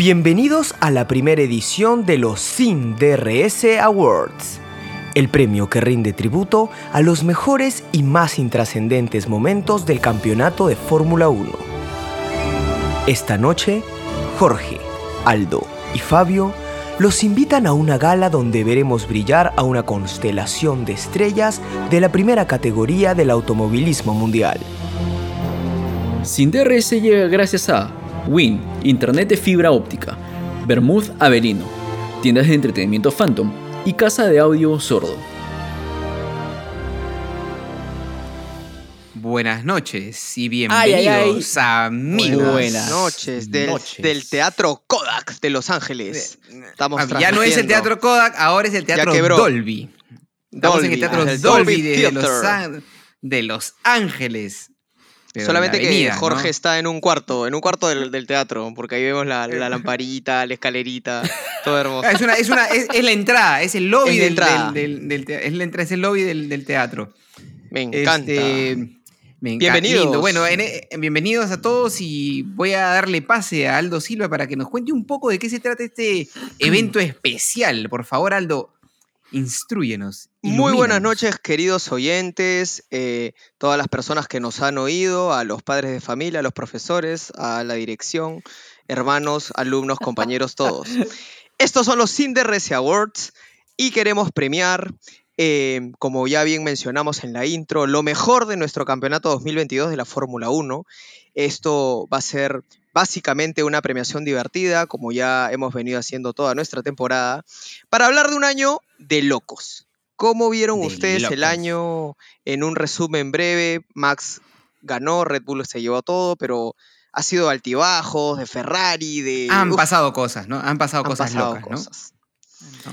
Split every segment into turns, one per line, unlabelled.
Bienvenidos a la primera edición de los Sin DRS Awards, el premio que rinde tributo a los mejores y más intrascendentes momentos del campeonato de Fórmula 1. Esta noche, Jorge, Aldo y Fabio los invitan a una gala donde veremos brillar a una constelación de estrellas de la primera categoría del automovilismo mundial.
Sin DRS llega gracias a Win, Internet de fibra óptica, Bermud Avelino, tiendas de entretenimiento Phantom y casa de audio sordo.
Buenas noches y bienvenidos a amigos.
Buenas noches del, del Teatro Kodak de Los Ángeles.
Estamos ya no es el Teatro Kodak, ahora es el Teatro Dolby. Estamos en el Teatro Dolby, de, los, de Los Ángeles.
Solamente que Jorge está en un cuarto, en un cuarto del, teatro, porque ahí vemos la, lamparita, la escalerita, todo hermoso.
Es, una, es, una, es, la entrada, es el lobby del, del, del, es la entrada, es el lobby del, teatro.
Me encanta.
Este, bienvenidos. Bueno, eh, bienvenidos a todos y voy a darle pase a Aldo Silva para que nos cuente un poco de qué se trata este evento especial. Por favor, Aldo, Instruyenos.
Muy buenas noches, queridos oyentes, eh, todas las personas que nos han oído, a los padres de familia, a los profesores, a la dirección, hermanos, alumnos, compañeros, todos. Estos son los Cinderese Awards y queremos premiar, eh, como ya bien mencionamos en la intro, lo mejor de nuestro campeonato 2022 de la Fórmula 1. Esto va a ser básicamente una premiación divertida, como ya hemos venido haciendo toda nuestra temporada, para hablar de un año de locos. ¿Cómo vieron ustedes el año en un resumen breve? Max ganó, Red Bull se llevó todo, pero ha sido altibajos, de Ferrari, de...
Han pasado cosas, ¿no? Han pasado cosas locas, ¿no?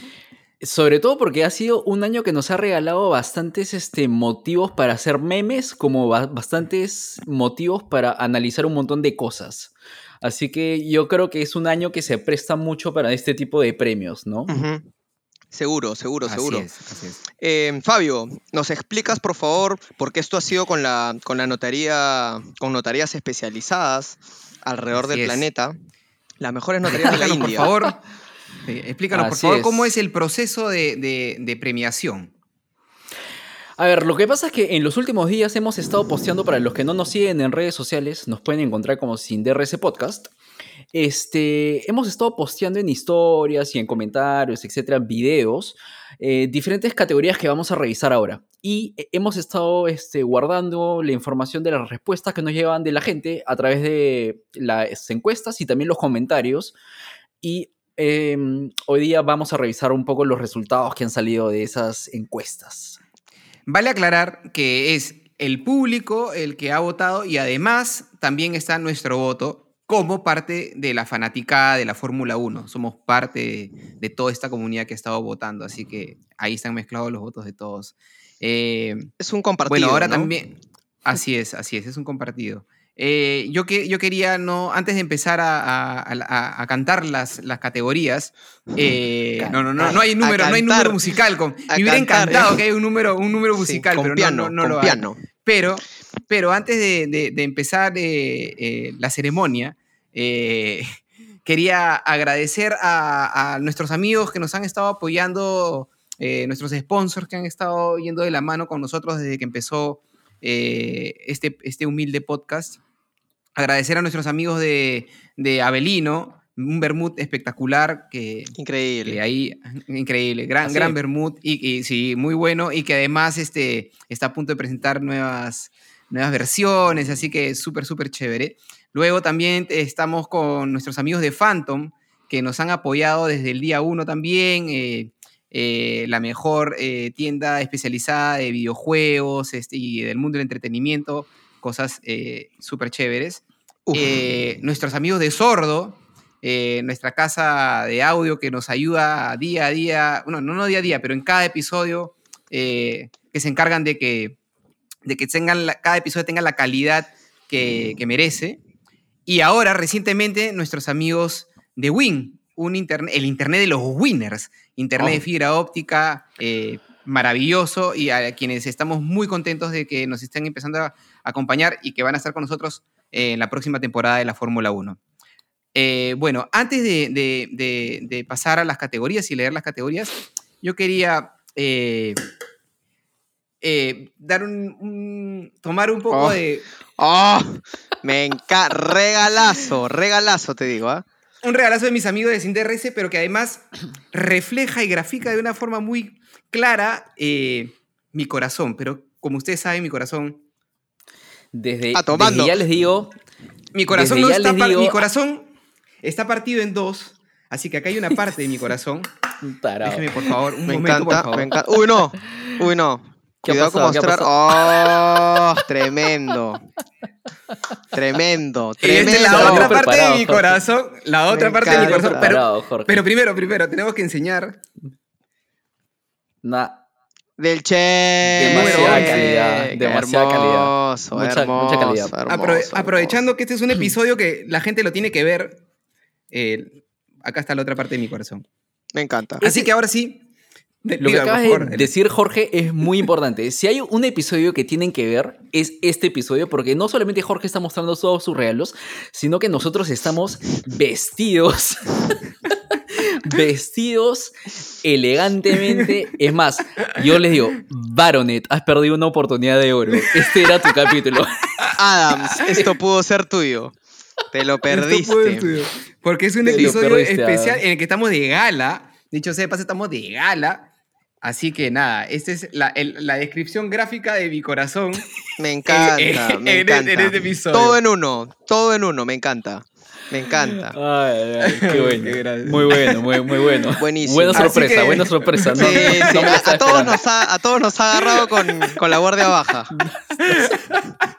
Sobre todo porque ha sido un año que nos ha regalado bastantes este, motivos para hacer memes, como bastantes motivos para analizar un montón de cosas. Así que yo creo que es un año que se presta mucho para este tipo de premios, ¿no?
Seguro, seguro, seguro. Eh, Fabio, ¿nos explicas, por favor, porque esto ha sido con la, con la notaría, con notarías especializadas alrededor del planeta? Las mejores notarías de la India.
Por favor. explícanos, por favor, cómo es el proceso de, premiación.
A ver, lo que pasa es que en los últimos días hemos estado posteando, para los que no nos siguen en redes sociales, nos pueden encontrar como sin DRS Podcast. Este, hemos estado posteando en historias y en comentarios, etcétera, videos, eh, diferentes categorías que vamos a revisar ahora. Y hemos estado este, guardando la información de las respuestas que nos llevan de la gente a través de las encuestas y también los comentarios. Y Em, hoy día vamos a revisar un poco los resultados que han salido de esas encuestas.
Vale aclarar que es el público el que ha votado y además también está nuestro voto como parte de la fanaticada de la Fórmula 1. Somos parte de, toda esta comunidad que ha estado votando, así que ahí están mezclados los votos de todos.
Eh, es un compartido.
Bueno, ahora también. Así es, así es, es un compartido. Eh, yo, que, yo quería, no, antes de empezar a, cantar las, las categorías, eh, no, no, no, no hay número, no hay número musical. Con, me hubiera encantado que haya un número, un número musical, pero no, no, lo piano. Pero, pero antes de, empezar la ceremonia, quería agradecer a, nuestros amigos que nos han estado apoyando, nuestros sponsors que han estado yendo de la mano con nosotros desde que empezó este, este humilde podcast. Agradecer a nuestros amigos de, de Avelino, un vermut espectacular que
increíble.
ahí increíble gran gran vermut y, sí muy bueno y que además este está a punto de presentar nuevas nuevas versiones así que súper súper chévere luego también estamos con nuestros amigos de Phantom que nos han apoyado desde el día uno también eh, eh, la mejor eh, tienda especializada de videojuegos este, y del mundo del entretenimiento cosas súper chéveres nuestros amigos de Sordo, nuestra casa de audio que nos ayuda día a día, bueno, no, no día a día, pero en cada episodio, que se encargan de que, de que tengan cada episodio tenga la calidad que, merece. Y ahora, recientemente, nuestros amigos de Win, un internet, el Internet de los Winners, Internet de oh. fibra óptica, maravilloso, y a quienes estamos muy contentos de que nos estén empezando a acompañar y que van a estar con nosotros en la próxima temporada de la Fórmula 1. Eh, bueno, antes de, pasar a las categorías y leer las categorías, yo quería eh, eh, dar un, tomar un poco
oh.
de...
¡Oh! Me encanta. Regalazo, regalazo, te digo, ¿ah?
Un regalazo de mis amigos de SINDRS, pero que además refleja y grafica de una forma muy clara mi corazón. Pero como ustedes saben, mi corazón...
Desde, ah, desde ya les digo...
Mi corazón no está... Mi corazón Está partido en dos, así que acá hay una parte de mi corazón. Déjeme, por favor, un
me
momento,
encanta,
por favor.
Me encanta. Uy, no. Uy, no. Cuidado con mostrar. ¡Oh! Tremendo. Tremendo, tremendo.
La otra parte de mi corazón. La otra parte de mi corazón. Pero, pero, primero, primero, tenemos que enseñar.
Nah.
Del Che.
Demasiada calidad. Demasiada calidad. Mucha, mucha calidad.
Hermoso, aprovechando que este es un episodio que la gente lo tiene que ver eh, acá está la otra parte de mi corazón.
Me encanta.
Así que ahora sí.
Lo que acabas de decir, Jorge, es muy importante. Si hay un episodio que tienen que ver, es este episodio, porque no solamente Jorge está mostrando todos sus regalos, sino que nosotros estamos vestidos. vestidos elegantemente. Es más, yo les digo, Baronet, has perdido una oportunidad de oro. Este era tu capítulo.
Adams, esto pudo ser tuyo. Te lo perdiste.
Porque es un episodio especial en el que estamos de gala. Dicho sea de paso, estamos de gala. Así que nada, esta es la, descripción gráfica de mi corazón.
Me encanta, me encanta. En este episodio. Todo en uno, todo en uno, me encanta. Me encanta.
Ay, qué bueno. muy bueno, muy, muy bueno.
Buenísimo.
Buena sorpresa, buena sorpresa. sí,
sí. a, todos nos ha, a, todos nos ha, agarrado con, con la guardia baja.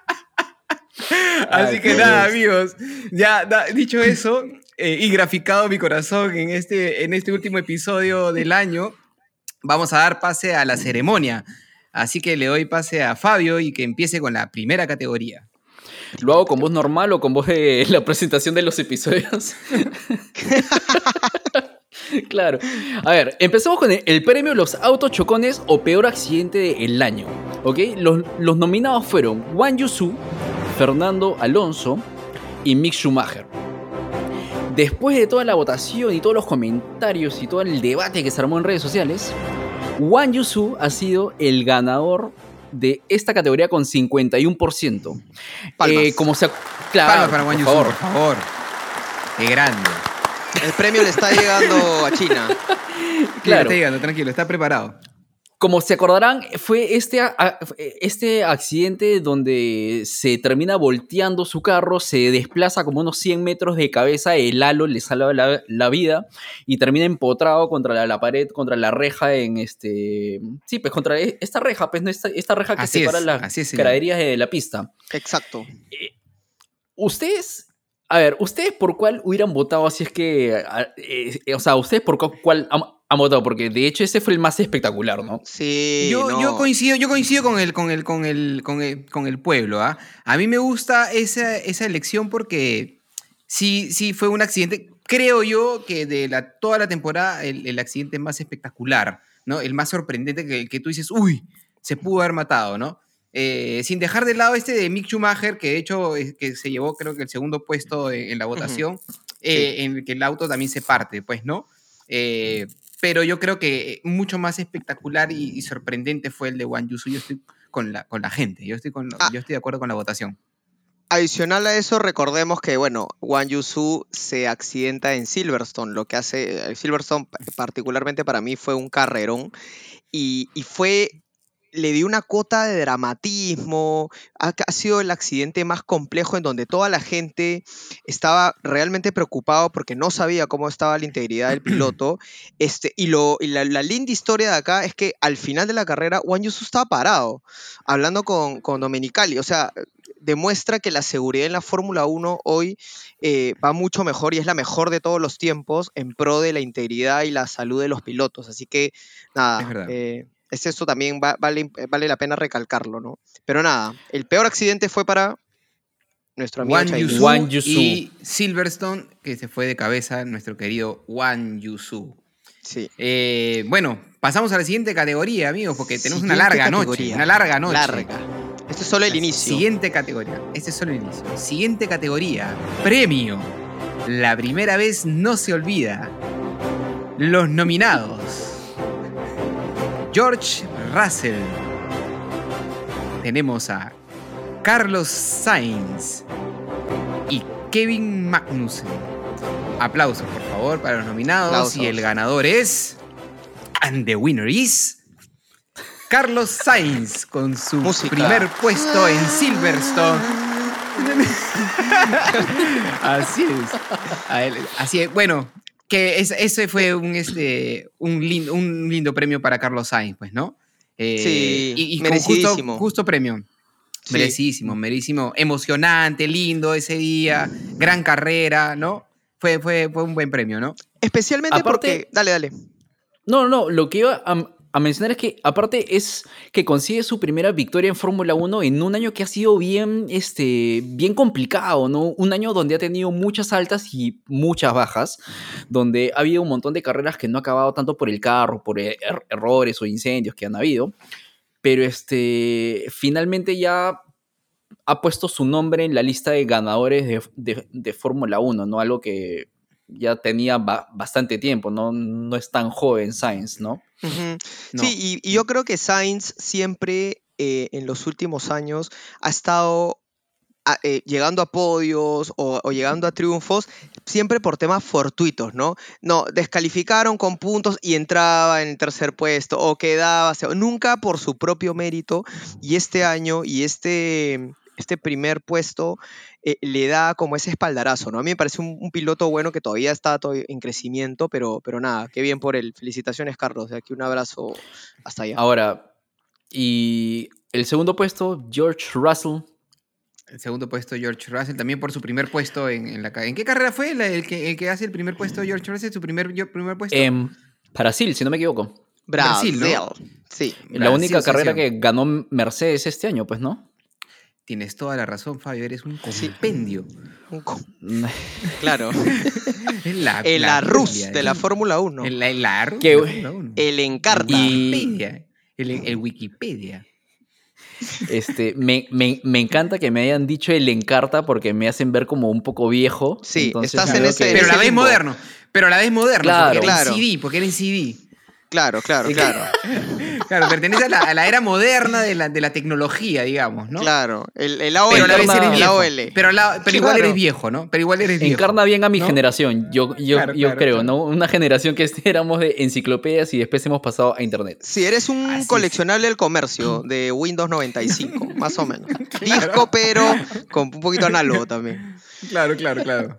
Así que nada, amigos, ya dicho eso eh, y graficado mi corazón en este, en este último episodio del año, vamos a dar pase a la ceremonia. Así que le doy pase a Fabio y que empiece con la primera categoría.
¿Lo hago con voz normal o con voz de la presentación de los episodios? claro. A ver, empecemos con el, premio Los Autos Chocones o Peor Accidente del Año. ¿Ok? Los, los nominados fueron Wang Yusu, Fernando Alonso y Mick Schumacher. Después de toda la votación y todos los comentarios y todo el debate que se armó en redes sociales, Wang Yusu ha sido el ganador de esta categoría con 51%.
Eh,
como se, claro, para Wang Yusu, por favor. Qué grande.
El premio le está llegando a China.
Claro, está llegando, tranquilo, está preparado.
Como se acordarán, fue este, este accidente donde se termina volteando su carro, se desplaza como unos 100 metros de cabeza, el halo le salva la, vida y termina empotrado contra la, pared, contra la reja en este... Sí, pues contra e, esta reja, pues esta, reja que separa las graderías de la pista.
Exacto.
Eh, ustedes a ver, ¿ustedes por cuál hubieran votado así es que... Eh, o sea, ¿ustedes por cuál han votado? Porque de hecho ese fue el más espectacular, ¿no?
Sí.
Yo, yo coincido, yo coincido con el, con el, con el, con el, con el pueblo. ¿ah? A mí me gusta esa, esa elección porque sí, sí fue un accidente. Creo yo que de la, toda la temporada el, el accidente más espectacular, ¿no? El más sorprendente que, que tú dices, uy, se pudo haber matado, ¿no? Eh, sin dejar de lado este de Mick Schumacher, que de hecho que se llevó creo que el segundo puesto en, la votación, eh, en el que el auto también se parte, pues, ¿no? Eh, pero yo creo que mucho más espectacular y, sorprendente fue el de Wang Yusu. Yo estoy con la, con la gente, yo estoy, con, ah. yo estoy de acuerdo con la votación.
Adicional a eso, recordemos que, bueno, Wang Yusu se accidenta en Silverstone, lo que hace, Silverstone particularmente para mí fue un carrerón y, y fue le dio una cuota de dramatismo, ha, sido el accidente más complejo en donde toda la gente estaba realmente preocupado porque no sabía cómo estaba la integridad del piloto. Este, y lo, la, linda historia de acá es que al final de la carrera, Juan Yusu estaba parado, hablando con, con Domenicali. O sea, demuestra que la seguridad en la Fórmula 1 hoy eh, va mucho mejor y es la mejor de todos los tiempos en pro de la integridad y la salud de los pilotos. Así que, nada, es eso también vale, vale la pena recalcarlo, ¿no? Pero nada, el peor accidente fue para nuestro amigo
Juan Yusu, y Silverstone, que se fue de cabeza nuestro querido Juan Yusu.
Sí.
Eh, bueno, pasamos a la siguiente categoría, amigos, porque tenemos una larga noche. Una larga noche.
Larga. Este es solo el inicio.
Siguiente categoría. Este es solo el inicio. Siguiente categoría. Premio. La primera vez no se olvida. Los nominados. George Russell. Tenemos a Carlos Sainz y Kevin Magnussen. Aplausos, por favor, para los nominados.
Aplausos.
Y el ganador es. And the winner is. Carlos Sainz con su
Música.
primer puesto en Silverstone. Así es. Así es. Bueno, que es- ese fue un, este, un, lin- un lindo premio para Carlos Sainz, pues, ¿no? Eh,
Sí,
y, y con
merecidísimo.
Justo, justo premio.
Sí.
Merecidísimo, merecidísimo. Emocionante, lindo ese día. Gran carrera, ¿no? Fue, fue, fue un buen premio, ¿no?
Especialmente
Aparte-
porque. Dale, dale.
No, no, lo que iba a, a mencionar es que aparte es que consigue su primera victoria en Fórmula 1 en un año que ha sido bien, este, bien complicado, ¿no? Un año donde ha tenido muchas altas y muchas bajas, donde ha habido un montón de carreras que no ha acabado tanto por el carro, por er- errores o incendios que han habido, pero este, finalmente ya ha puesto su nombre en la lista de ganadores de, de- de Fórmula 1, ¿no? Algo que ya tenía ba- bastante tiempo, ¿no? No es tan joven Sainz, ¿no?
Sí, y, y yo creo que Sainz siempre eh, en los últimos años ha estado a- eh, llegando a podios o, o llegando a triunfos siempre por temas fortuitos, ¿no? No, descalificaron con puntos y entraba en el tercer puesto o quedaba, se- nunca por su propio mérito y este año y este, este primer puesto eh, le da como ese espaldarazo, ¿no? A mí me parece un, un piloto bueno que todavía está to- en crecimiento, pero, pero nada, qué bien por él. Felicitaciones, Carlos. De aquí un abrazo hasta allá.
Ahora, y el segundo puesto, George Russell.
El segundo puesto, George Russell, también por su primer puesto en, en la ¿En qué carrera fue la- el, que, el que hace el primer puesto, George Russell? ¿Su primer, yo- primer puesto?
En Brasil, si no me equivoco.
Brasil,
Brasil, ¿no?
Sí.
la
Brasil,
única carrera que ganó Mercedes este año, pues, ¿no?
Tienes toda la razón, Fabio, eres un compendio.
Un co- Claro.
La,
El
la
Arrus
Biblia,
de la. Fórmula 1.
El, el de la Fórmula uno.
El Encarta.
Y-
Wikipedia. El, el Wikipedia.
Este, me, me- me encanta que me hayan dicho el Encarta porque me hacen ver como un poco viejo.
Sí,
entonces
estás en ese-
que-
Pero a la vez moderno. Pero a la vez moderno.
Claro.
porque era
Claro.
en CD. Porque era en CD.
Claro, claro, claro.
Claro, pertenece a la, a la era moderna de la, de la tecnología, digamos, ¿no?
Claro. El, el AOL.
Pero a la vez
Encarna-
eres
el
viejo.
AOL.
Pero, a la- pero igual
Claro.
eres viejo, ¿no? Pero igual eres viejo.
Encarna bien a mi
¿no?
generación, yo, yo,
Claro,
yo
claro,
creo,
claro.
¿no? Una generación que éramos de enciclopedias y después hemos pasado a internet.
Si eres un
Así es.
coleccionable del comercio de Windows 95, más o menos. Disco, pero con un poquito análogo también.
Claro, claro, claro.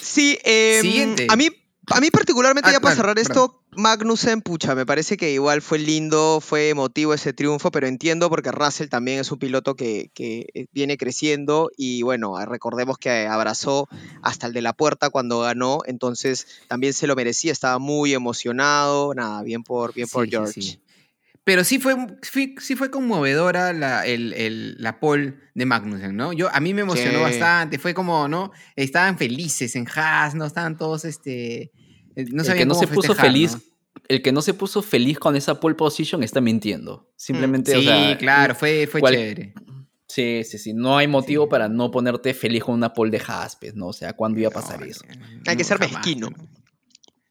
Sí, em,
Siguiente.
a mí, a mí particularmente,
Ah,
ya para
claro,
cerrar esto, Magnussen, pucha, me parece que igual fue lindo, fue emotivo ese triunfo, pero entiendo porque Russell también es un piloto que, que, eh, viene creciendo y bueno, ah, recordemos que abrazó hasta el de la puerta cuando ganó, entonces también se lo merecía, estaba muy emocionado, nada, bien por, bien por
Sí,
George.
sí. Pero sí fue, sí fue conmovedora la, el, el- la pole de Magnussen, ¿no? Yo, a mí me emocionó bastante, fue como, ¿no? Estaban felices en Haas, ¿no? Estaban todos, este... eh, No
el que no
cómo
se puso feliz,
¿no?
el que no se puso feliz con esa pole position está mintiendo. Simplemente,
Sí,
o sea,
claro, fue, fue
cual-
chévere.
Sí, sí, sí. No hay motivo
Sí.
para no ponerte feliz con una pole de Jaspes, ¿no? O sea, ¿cuándo iba a pasar
No,
eso?
Hay que ser
jamás,
mezquino.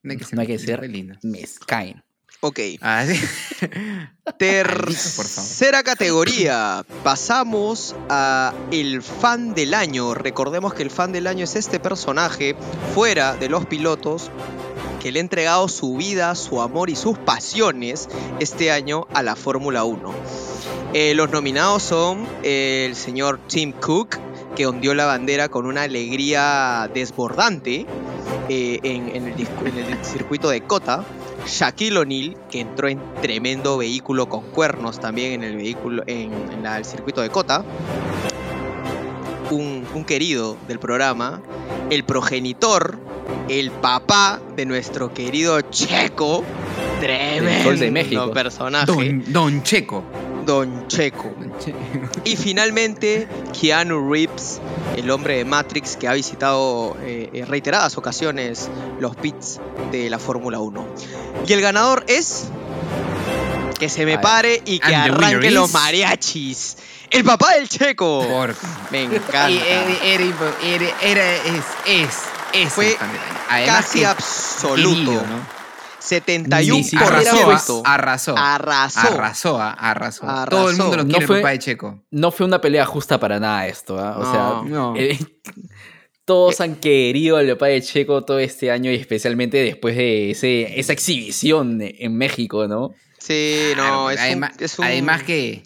No, hay que ser,
No hay que ser mezcain.
Ok.
Ah, sí.
Tercera categoría. Pasamos a el fan del año. Recordemos que el fan del año es este personaje fuera de los pilotos que le ha entregado su vida, su amor y sus pasiones este año a la Fórmula 1. Eh, los nominados son el señor Tim Cook, que ondeó la bandera con una alegría desbordante eh, en, el, circuito de Cota. Shaquille O'Neal, que entró en tremendo vehículo con cuernos también en el vehículo en, el circuito de Cota. Un querido del programa, el progenitor, el papá de nuestro querido Checo, tremendo
Sol de México.
personaje,
Don, Don Checo.
Don Checo.
Don
Y finalmente, Keanu Reeves, el hombre de Matrix que ha visitado eh, en reiteradas ocasiones los pits de la Fórmula 1. Y el ganador es. Que se me pare y que arranquen los
is-
mariachis. ¡El papá del checo!
Por
Me encanta.
Era, era, era- era- es, es
Fue casi absoluto.
querido, ¿no?
71%.
Arrasó, arrasó.
Arrasó.
Arrasó, arrasó.
Arrasó.
Todo el mundo lo
No
quiere,
fue-
el papá de Checo.
No fue una pelea justa para nada esto, ¿ah? O
No,
sea,
no.
eh, todos han querido al papá de Checo todo este año y especialmente después de ese, esa exhibición en México, ¿no?
Sí, no,
Claro,
es,
además,
un, es un-
además que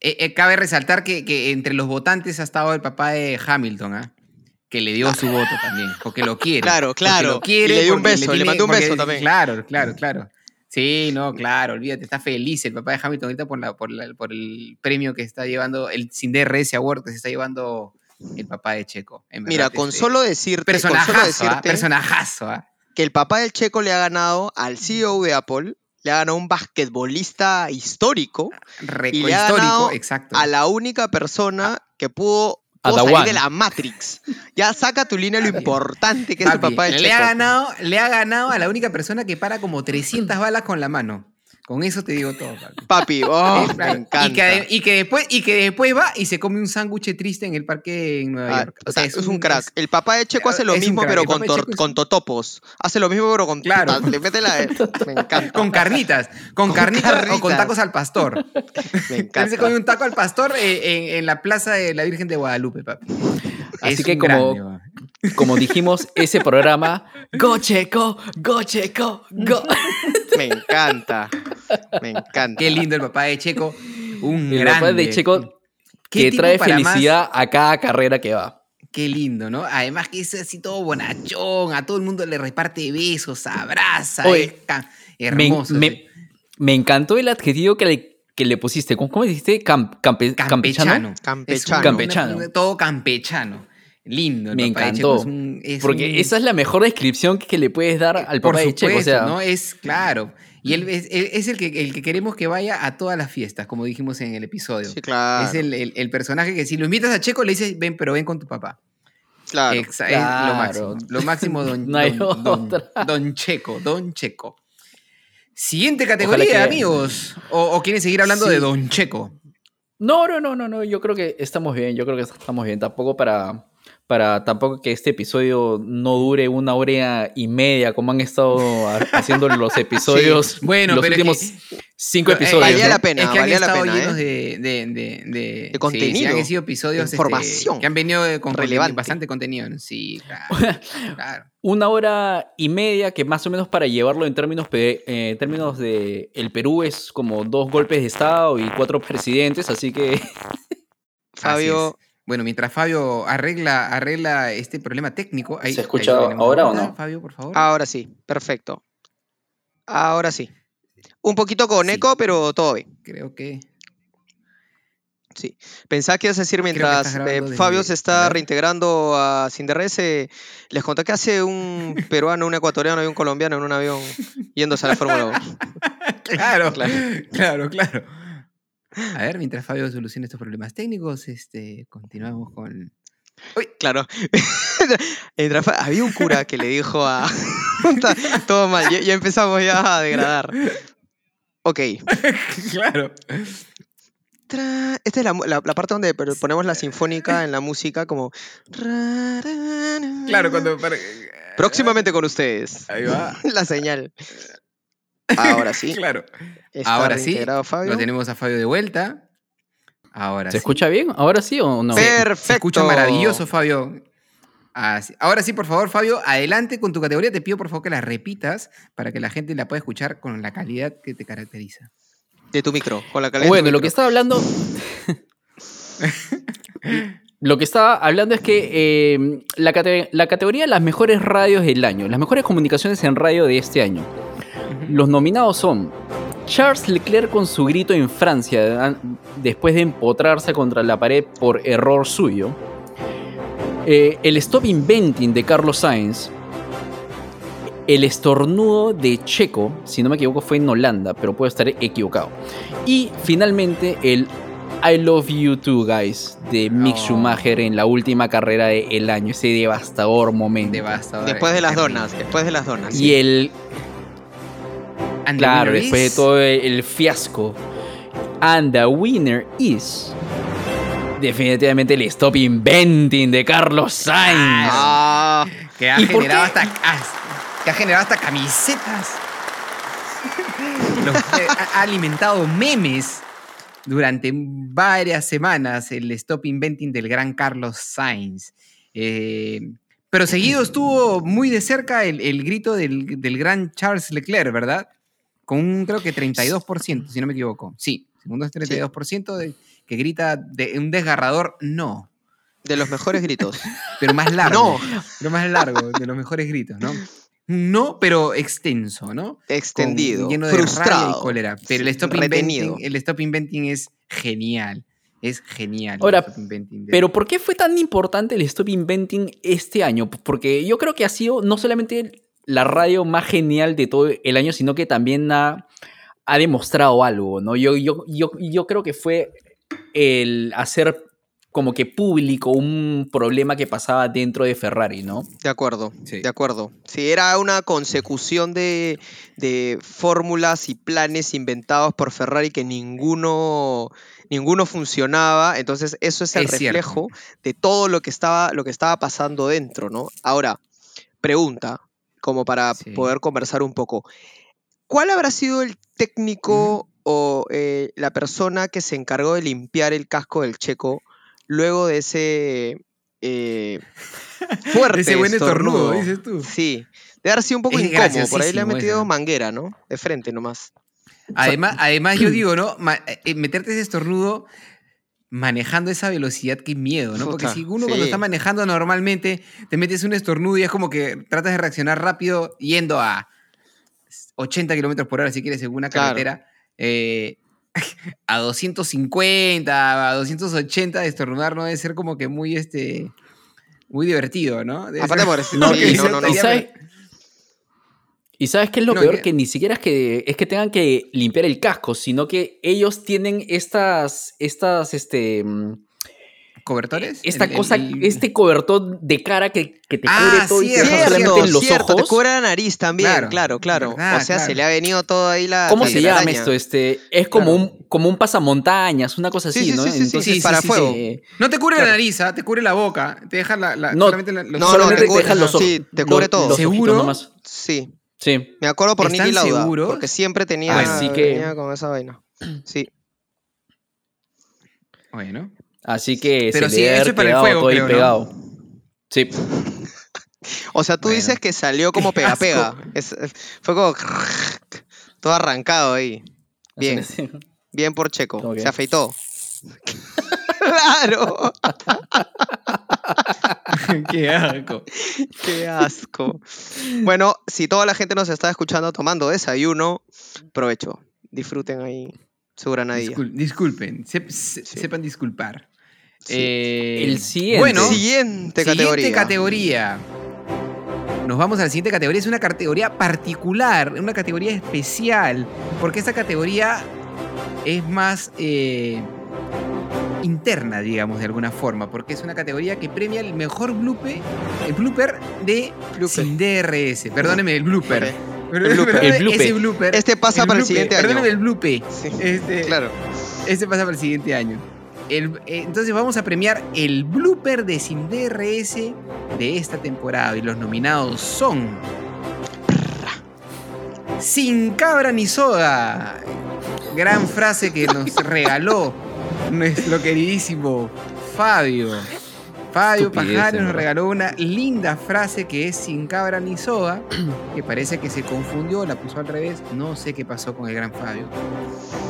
eh, eh, cabe resaltar que, que entre los votantes ha estado el papá de Hamilton, ¿ah? Que le dio su voto también, porque lo quiere.
Claro, claro,
lo quiere,
y le dio un beso, le mandó un
porque-
beso también.
Claro, claro, claro. Sí, no, claro, olvídate, está feliz el papá de Hamilton ahorita por, la, por, la- por el premio que está llevando, el sin DRS Award que se está llevando el papá de Checo. En
Mira,
verdad,
con
este,
solo decirte, con solo
personajazo, ¿ah?
decirte
personajazo, ¿ah?
que el papá del Checo le ha ganado al CEO de Apple, le ha ganado un basquetbolista histórico,
Reco-
Y le ha ganado
exacto.
a la única persona que pudo, Salir
One.
de la Matrix. Ya saca tu línea lo importante que es el papá del
le
Checo.
ha ganado, le ha ganado a la única persona que para como 300 balas con la mano. Con eso te digo todo, papi.
Papi, oh, me encanta.
Y que, y que después, y que después va y se come un sándwich triste en el parque en Nueva
Ah,
York.
o sea, es, un crack. El papá de Checo hace lo
es
mismo, pero con, tor-
es
con totopos. Hace lo mismo, pero con
Claro.
Le mete la. Me encanta.
Con carnitas, con,
Con
carnitas, o con tacos al pastor.
Me encanta.
se come un taco al pastor eh, en, en la plaza de la Virgen de Guadalupe, papi.
Así
Es
que como-
grande.
Como dijimos, ese programa, Go Checo, Go Checo, Go.
Me encanta. Me encanta.
Qué lindo el papá de Checo. Un
El
grande.
papá de Checo
¿Qué
que trae
más?
felicidad a cada carrera que va.
Qué lindo, ¿no? Además que es así todo bonachón, a todo el mundo le reparte besos, abraza,
Oye,
es ca-
Me,
hermoso.
me-
sí.
me encantó el adjetivo que le, que le pusiste. ¿Cómo, cómo dijiste? Camp- campe-
campechano.
Campechano.
Campechano.
una- todo campechano. Lindo. el
Me
papá de
encantó.
Checo, es un- es
Porque
un-
esa es la mejor descripción que le puedes dar al
Por
papá de Checo. O sea,
¿no? Es claro. Y él es, él es el, que, el que queremos que vaya a todas las fiestas, como dijimos en el episodio.
Sí, claro.
Es el, el- el personaje que si lo invitas a Checo le dices, ven, pero ven con tu papá.
Claro.
Exa- es lo máximo. Lo máximo, don,
No hay
don- don- don Checo, don Checo. Siguiente categoría, amigos. O, o quieren seguir hablando
Sí.
de don Checo?
No, no, no, no, no. Yo creo que estamos bien. Yo creo que estamos bien. Tampoco para, para tampoco que este episodio no dure una hora y media, como han estado ha- haciendo los episodios.
Bueno,
los
pero es
últimos
que-
cinco
Eh,
episodios.
valía
¿no?
la pena,
Es que han
valía la
estado
pena,
llenos
¿eh?
de, de, de, de- sí,
contenido,
sí, han sido episodios
de
este,
información
que han venido con
relevante.
bastante contenido. ¿no? Sí, claro. claro.
Una hora y media que más o menos para llevarlo en términos, pe- eh, en términos de el Perú es como dos golpes de Estado y cuatro presidentes, así que
Fabio,
Así. Bueno, mientras Fabio arregla, arregla este problema técnico. ahí-
¿Se
ahí
escucha
tenemos
ahora o no?
Fabio, por favor.
ahora sí. Perfecto. Ahora sí. Un poquito con
Sí.
eco, pero todo bien.
Creo que.
Sí. Pensaba que ibas a decir mientras eh,
desde-
Fabio se está reintegrando a Sinderres. eh, les conté que hace un peruano, un ecuatoriano y un colombiano en un avión yéndose a la Fórmula 1.
Claro,
Claro.
claro, claro, A ver, mientras Fabio soluciona estos problemas técnicos, este, continuamos con.
Claro. Mientras fa- Había un cura que le dijo a. Todo mal, ya, empezamos ya a degradar. Ok.
claro.
Esta es la, la- la parte donde ponemos la sinfónica en la música, como.
Claro, cuando.
Próximamente con ustedes.
Ahí va.
La señal. Ahora sí.
Claro.
Está
Ahora sí,
Fabio.
Lo tenemos a Fabio de vuelta. Ahora
¿se
sí.
escucha bien? ¿Ahora sí o no?
Perfecto.
Se escucha maravilloso, Fabio. Así. Ahora sí, por favor, Fabio, adelante con tu categoría. Te pido, por favor, que la repitas para que la gente la pueda escuchar con la calidad que te caracteriza.
De tu micro, con la calidad de tu
Bueno, lo
micro.
que estaba hablando. lo que estaba hablando es que eh, la, cate- la categoría de las mejores radios del año, las mejores comunicaciones en radio de este año. Los nominados son Charles Leclerc con su grito en Francia an- después de empotrarse contra la pared por error suyo. Eh, el Stop Inventing de Carlos Sainz. El estornudo de Checo, si no me equivoco, fue en Holanda, pero puedo estar equivocado. Y finalmente el I Love You Too, guys, de Mick
Oh.
Schumacher en la última carrera del año, ese devastador momento.
Devastador.
Después de las donas, después de las donas.
Y el,
And
claro, después de todo el fiasco. And the winner is Definitivamente el Stop Inventing de Carlos Sainz.
Ah,
Que ha
¿Y por
generado hasta. que ha generado hasta camisetas. Los- ha alimentado memes durante varias semanas el Stop Inventing del gran Carlos Sainz. Eh, pero seguido estuvo muy de cerca el, el grito del, del gran Charles Leclerc, ¿verdad? Con un creo que 32%, si no me equivoco. Sí, segundo es 32% de, que grita de un desgarrador no,
de los mejores gritos.
pero más largo.
No.
Pero más largo, de los mejores gritos, ¿no? No, pero extenso, ¿no?
Extendido,
Con- lleno de rabia
frustrado.
y cólera. Pero el stop, inventing, el stop inventing es genial. Es genial.
Ahora, Pero ¿por qué fue tan importante el Stop Inventing este año? Porque yo creo que ha sido no solamente la radio más genial de todo el año, sino que también ha, ha demostrado algo, ¿no? Yo, yo, yo, yo creo que fue el hacer como que público un problema que pasaba dentro de Ferrari, ¿no?
De acuerdo,
Sí.
de acuerdo. Sí, era una consecución de, de fórmulas y planes inventados por Ferrari que ninguno, ninguno funcionaba. Entonces, eso es el
Es cierto.
reflejo de todo lo que estaba, lo que estaba pasando dentro, ¿no? Ahora, pregunta, como para
Sí.
poder conversar un poco. ¿Cuál habrá sido el técnico o eh, la persona que se encargó de limpiar el casco del checo luego de ese eh, fuerte
Ese buen estornudo, dices tú.
Sí, debe haber sido un poco
Es
incómodo. Por ahí le ha metido
eso.
manguera, ¿no? De frente nomás.
Además, además yo digo, ¿no? Ma- eh, meterte ese estornudo manejando esa velocidad, qué miedo, ¿no? Porque
Puta,
si uno cuando está manejando normalmente te metes un estornudo y es como que tratas de reaccionar rápido yendo a 80 kilómetros por hora si quieres en una
Claro.
carretera. eh, a 250, a 280 estornudar no debe ser como que muy este muy divertido, ¿no? Debe
Aparte,
ser-
por eso-
No,
no, no, no.
y sabes, y sabes qué es lo
No,
peor,
que-
que ni siquiera es que, es que tengan que limpiar el casco, sino que ellos tienen estas, estas, este, mm,
¿Cobertores?
esta
El-
cosa,
el-
este cobertor de cara que, que te
Ah,
cubre todo y te
cierto,
Cierto,
los
cierto, te
ojos.
cubre la nariz también,
Claro,
claro, claro.
verdad,
o sea, se le ha venido todo ahí la.
¿Cómo
la
se llama esto? Este, es como
Claro.
un, como un pasamontañas, una cosa
Sí,
así,
sí,
¿no?
sí, sí, sí,
Entonces,
sí,
para
sí,
fuego.
No te cubre la nariz, ¿ah? te cubre la boca, te deja la, la-
No,
solamente la- los-
no, no, te
te
cubre-
dejan los ojos.
sí, te cubre
los-
todo.
los
¿Seguro?
nomás.
Sí,
Sí.
me acuerdo por
¿Están
Nicky Lauda.
seguros?
Porque siempre tenía,
Así que-
venía con esa vaina. Sí.
Bueno.
Así que
Pero
se
sí, eso es para el
quedado
fuego,
todo ahí
creo, ¿no?
pegado. Sí.
O sea, tú
Bueno.
dices que salió como pega pega. Es- fue como todo arrancado ahí. Bien, bien por Checo. Se afeitó. claro.
Qué asco.
Qué asco. Bueno, si toda la gente nos está escuchando tomando desayuno, provecho. Disfruten ahí su granadilla.
Discul- disculpen, sep- se-
Sí.
sepan disculpar.
Sí.
Eh,
El siguiente.
Bueno,
Siguiente categoría.
Siguiente categoría. Nos vamos a la siguiente categoría. Es una categoría particular, una categoría especial, porque esta categoría es más eh, interna, digamos, de alguna forma, porque es una categoría que premia el mejor blooper, el blooper de sin DRS. Perdóneme, el blooper. Perdóneme
blooper.
El blooper.
Ese blooper.
Este pasa para el siguiente año.
Perdóneme el blooper.
Sí,
Este,
claro.
este pasa para el siguiente año. El- eh, entonces vamos a premiar el blooper de Sin DRS de esta temporada. Y los nominados son. Sin cabra ni soda. Gran frase que nos regaló nuestro queridísimo Fabio. Fabio Pajares nos regaló una linda frase que es sin cabra ni soda, que parece que se confundió, la puso al revés. No sé qué pasó con el gran Fabio.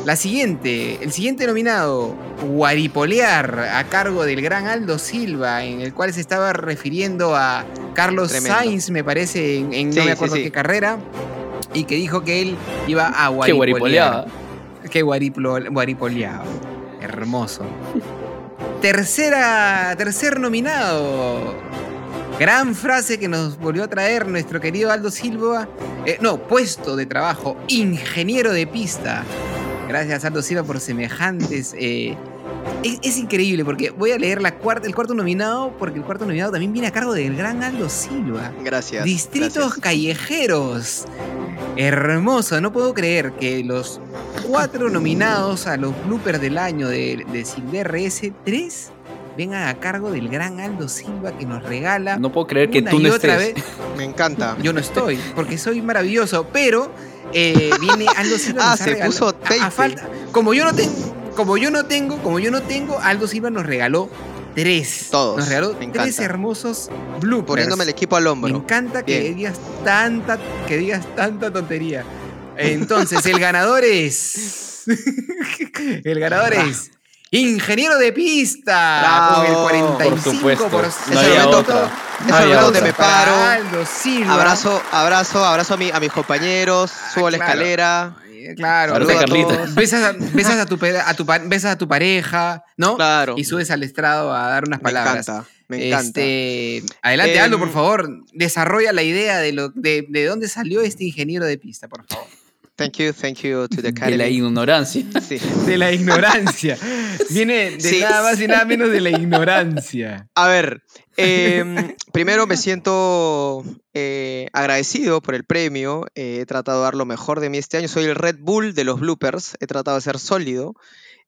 La siguiente, el siguiente nominado, Guaripolear, a cargo del gran Aldo Silva, en el cual se estaba refiriendo a Carlos
Tremendo.
Sainz, me parece, en, en
Sí,
no me acuerdo
sí.
qué carrera, y que dijo que él iba a
Qué
guaripolear.
guaripoleada.
Que guariplo- guaripoleaba. Hermoso. Tercera, tercer nominado. Gran frase que nos volvió a traer nuestro querido Aldo Silva. Eh, no, puesto de trabajo, ingeniero de pista. Gracias Aldo Silva por semejantes. eh, es, es increíble porque voy a leer la cuarta, el cuarto nominado porque el cuarto nominado también viene a cargo del gran Aldo Silva.
Gracias.
Distritos
gracias.
callejeros. Hermoso, no puedo creer que los cuatro nominados a los bloopers del año de, de Sin DRS, tres vengan a cargo del gran Aldo Silva que nos regala.
No puedo creer que tú no
otra
estés.
vez.
Me encanta.
Yo no estoy, porque soy maravilloso, pero eh, viene Aldo Silva.
Ah,
nos
se puso
a- falta, como yo no tengo, como yo no tengo, como yo no tengo, Aldo Silva nos regaló tres.
Todos,
Nos regaló
me
tres
encanta.
hermosos bloopers.
Poniéndome el equipo al
Me
hombro.
encanta que
Bien.
digas tanta, que digas tanta tontería. Entonces, el ganador es. el ganador es. Ingeniero de pista.
Bravo.
Con el 45%.
Por supuesto.
Es
No
el momento-
otra.
Es
No
el
había
momento donde
otra.
me paro.
Aldo.
Abrazo, abrazo, abrazo a, mi- a mis compañeros, subo la
claro.
escalera.
Eh, Claro,
a
besas,
todos.
besas a, besas a tu, a besas a tu pareja, ¿no?
Claro.
Y subes al estrado a dar unas
Me
palabras.
encanta, me encanta.
Este, adelante,
Em,
Aldo, por favor. Desarrolla la idea de, lo, de, de dónde salió este ingeniero de pista, por favor.
Thank you, thank you to the
De la
academy.
ignorancia.
Sí.
De la ignorancia. Viene de
Sí.
nada más y nada menos de la ignorancia.
A ver, em, primero me siento eh, agradecido por el premio. Eh, he tratado de dar lo mejor de mí este año. Soy el Red Bull de los bloopers. He tratado de ser sólido.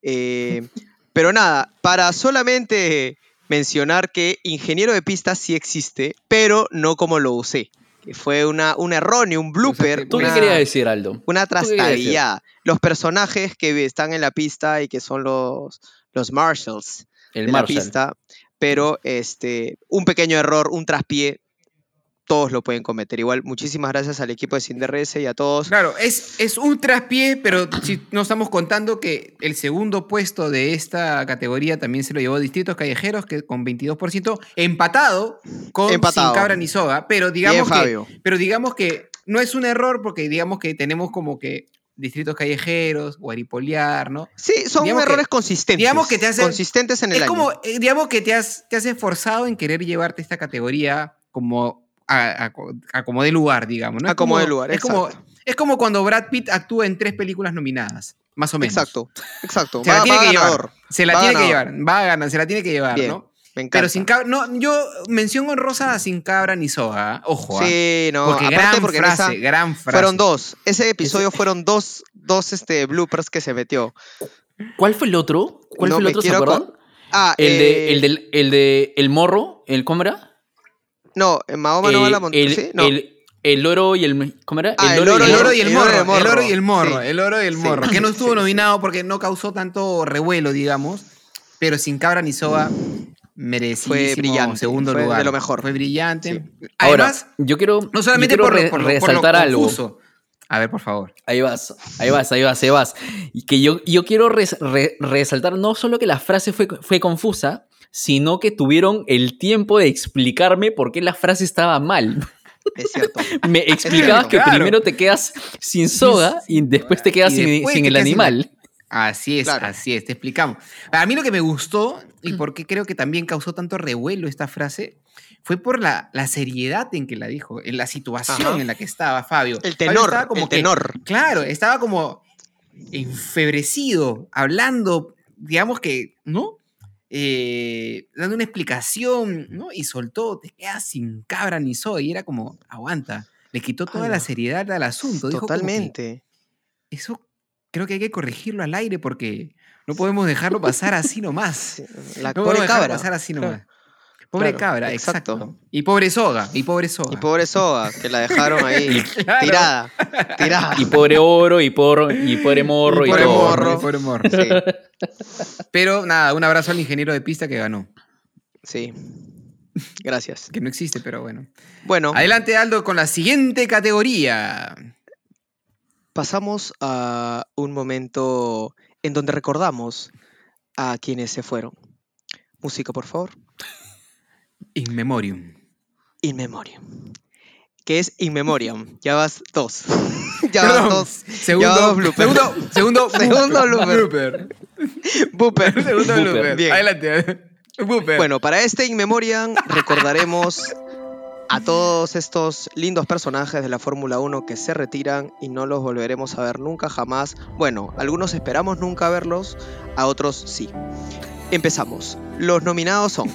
Eh, pero nada, para solamente mencionar que ingeniero de pista sí existe, pero no como lo usé. Que fue una, un erróneo, un blooper.
¿Tú qué querías decir, Aldo?
una trastabillada. Los personajes que están en la pista y que son los, los marshals
El
de la
Marshall.
pista, pero este, un pequeño error, un traspié, todos lo pueden cometer. Igual, muchísimas gracias al equipo de SinDRS y a todos.
Claro, es, es un traspié, pero si no estamos contando que el segundo puesto de esta categoría también se lo llevó Distritos Callejeros, que con 22%, empatado con
Empatado.
Sin Cabra ni Soga. Pero digamos,
Bien,
que,
Fabio.
pero digamos que no es un error porque digamos que tenemos como que Distritos Callejeros, Guaripolear, ¿no?
Sí, son
Digamos que-
errores consistentes.
digamos que te hacen-
consistentes en el
Es
año.
como, eh, digamos que te has, te has esforzado en querer llevarte esta categoría como a, a- a como de lugar, digamos. ¿no?
A como
como-
de lugar,
es como, es como cuando Brad Pitt actúa en tres películas nominadas, más o menos.
Exacto, exacto.
Se la tiene que
ganador.
llevar. Se la
Va
tiene que llevar. Va a ganar, se la tiene que llevar,
Bien,
¿no?
Me encanta.
Pero sin cabra, no, yo mención honrosa a sin cabra ni soga, ¿ah? ojo. ¿ah?
Sí, no,
porque
aparte
gran
porque
frase,
esa
gran frase.
fueron dos. Ese episodio fueron dos, dos este, bloopers que se metió.
¿Cuál fue el otro? ¿Cuál
No
fue el otro? ¿Se acuerdan?
Ah,
El, de,
eh,
el, del, el de el morro, el ¿cómo era?
No, en Mahoma no va a la montaña.
el,
¿sí? No.
el, el oro y el ¿cómo era?
Ah, el
El oro, y el morro,
el oro y el morro.
el
Sí.
oro y el
Sí.
morro, que no estuvo
Sí, sí.
nominado porque no causó tanto revuelo, digamos, pero sin cabra ni soga merecidísimo
brillante,
segundo
fue de
lugar.
lo mejor.
Fue brillante.
Ahora,
Además,
yo quiero,
no solamente
quiero
por,
re-
por lo- por lo
resaltar algo.
confuso. A ver, por favor.
Ahí vas, ahí vas, ahí vas, ahí vas. Y que yo, yo quiero res- re- resaltar no solo que la frase fue, fue confusa, sino que tuvieron el tiempo de explicarme por qué la frase estaba mal.
Es cierto.
Me explicabas
cierto,
que
claro.
primero te quedas sin soga y después te quedas
Y
sin,
te
el
quedas sin-
animal.
Así es,
Claro.
así es, te explicamos. A mí lo que me gustó y por qué creo que también causó tanto revuelo esta frase fue por la, la seriedad en que la dijo, en la situación
Ajá.
en la que estaba Fabio.
El
Fabio
tenor,
estaba como
el
que-
tenor.
claro, estaba como enfebrecido, hablando, digamos que, ¿no? Eh, dando una explicación, ¿no? Y soltó, te quedas sin cabra ni soy. Y era como, aguanta. Le quitó toda la seriedad al asunto. Dijo
Totalmente.
eso creo que hay que corregirlo al aire porque no podemos dejarlo pasar así nomás.
Sí, La
No
pobre
podemos dejarlo
cabra.
pasar así
Claro.
Pobre
Claro,
cabra,
exacto.
exacto. Y pobre soga, y pobre soga.
Y pobre Soga, que la dejaron ahí
Claro.
tirada. Tirada.
Y pobre oro, y, por, y pobre morro, y,
Y pobre
todo.
morro, y pobre morro.
Sí,
Pero nada, un abrazo al ingeniero de pista que ganó.
sí. Gracias.
Que no existe, pero bueno.
Bueno,
Adelante, Aldo, con la siguiente categoría.
pasamos a un momento en donde recordamos a quienes se fueron. Música, por favor.
In Memoriam.
In Memoriam. Que es In Memoriam. Ya vas dos. ya
Perdón,
vas dos.
Segundo,
ya dos bloopers.
segundo, segundo,
Segundo blooper.
blooper. Segundo
Blooper.
blooper.
Bien.
Adelante. Blooper.
Bueno, para este In Memoriam recordaremos a todos estos lindos personajes de la Fórmula 1 que se retiran y no los volveremos a ver nunca jamás. Bueno, algunos esperamos nunca verlos, a otros sí. Empezamos. Los nominados son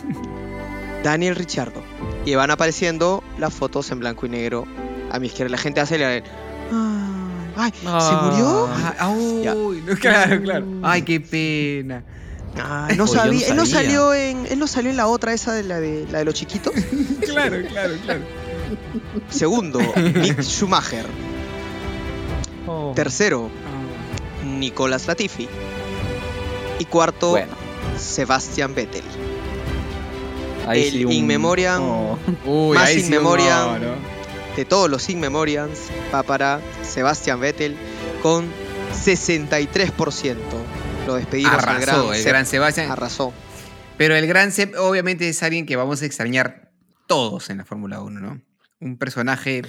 Daniel Richardo y van apareciendo las fotos en blanco y negro a mi izquierda. La gente hace el... Ay, ¿se murió?
Ah,
Ya.
uy, no, claro, claro. Ay, qué pena.
Ah, no sabía. Él no salió en. Él no salió en la otra, esa de la de la de los chiquitos.
Claro, claro, claro.
Segundo, Mick Schumacher.
Oh.
Tercero, Nicolas Latifi. Y cuarto,
Bueno,
Sebastian Vettel.
Ahí
el
sí un-
In Memoriam.
oh.
Uy,
Más in
sí un
memoriam.
no, ¿no?
De todos los In Memoriams, va para Sebastian Vettel con 63%. Lo despedimos al gran,
Arrasó, el
Seb.
gran Sebastián.
Arrasó.
Pero el gran Seb obviamente es alguien que vamos a extrañar todos en la Fórmula 1, ¿no? Un personaje,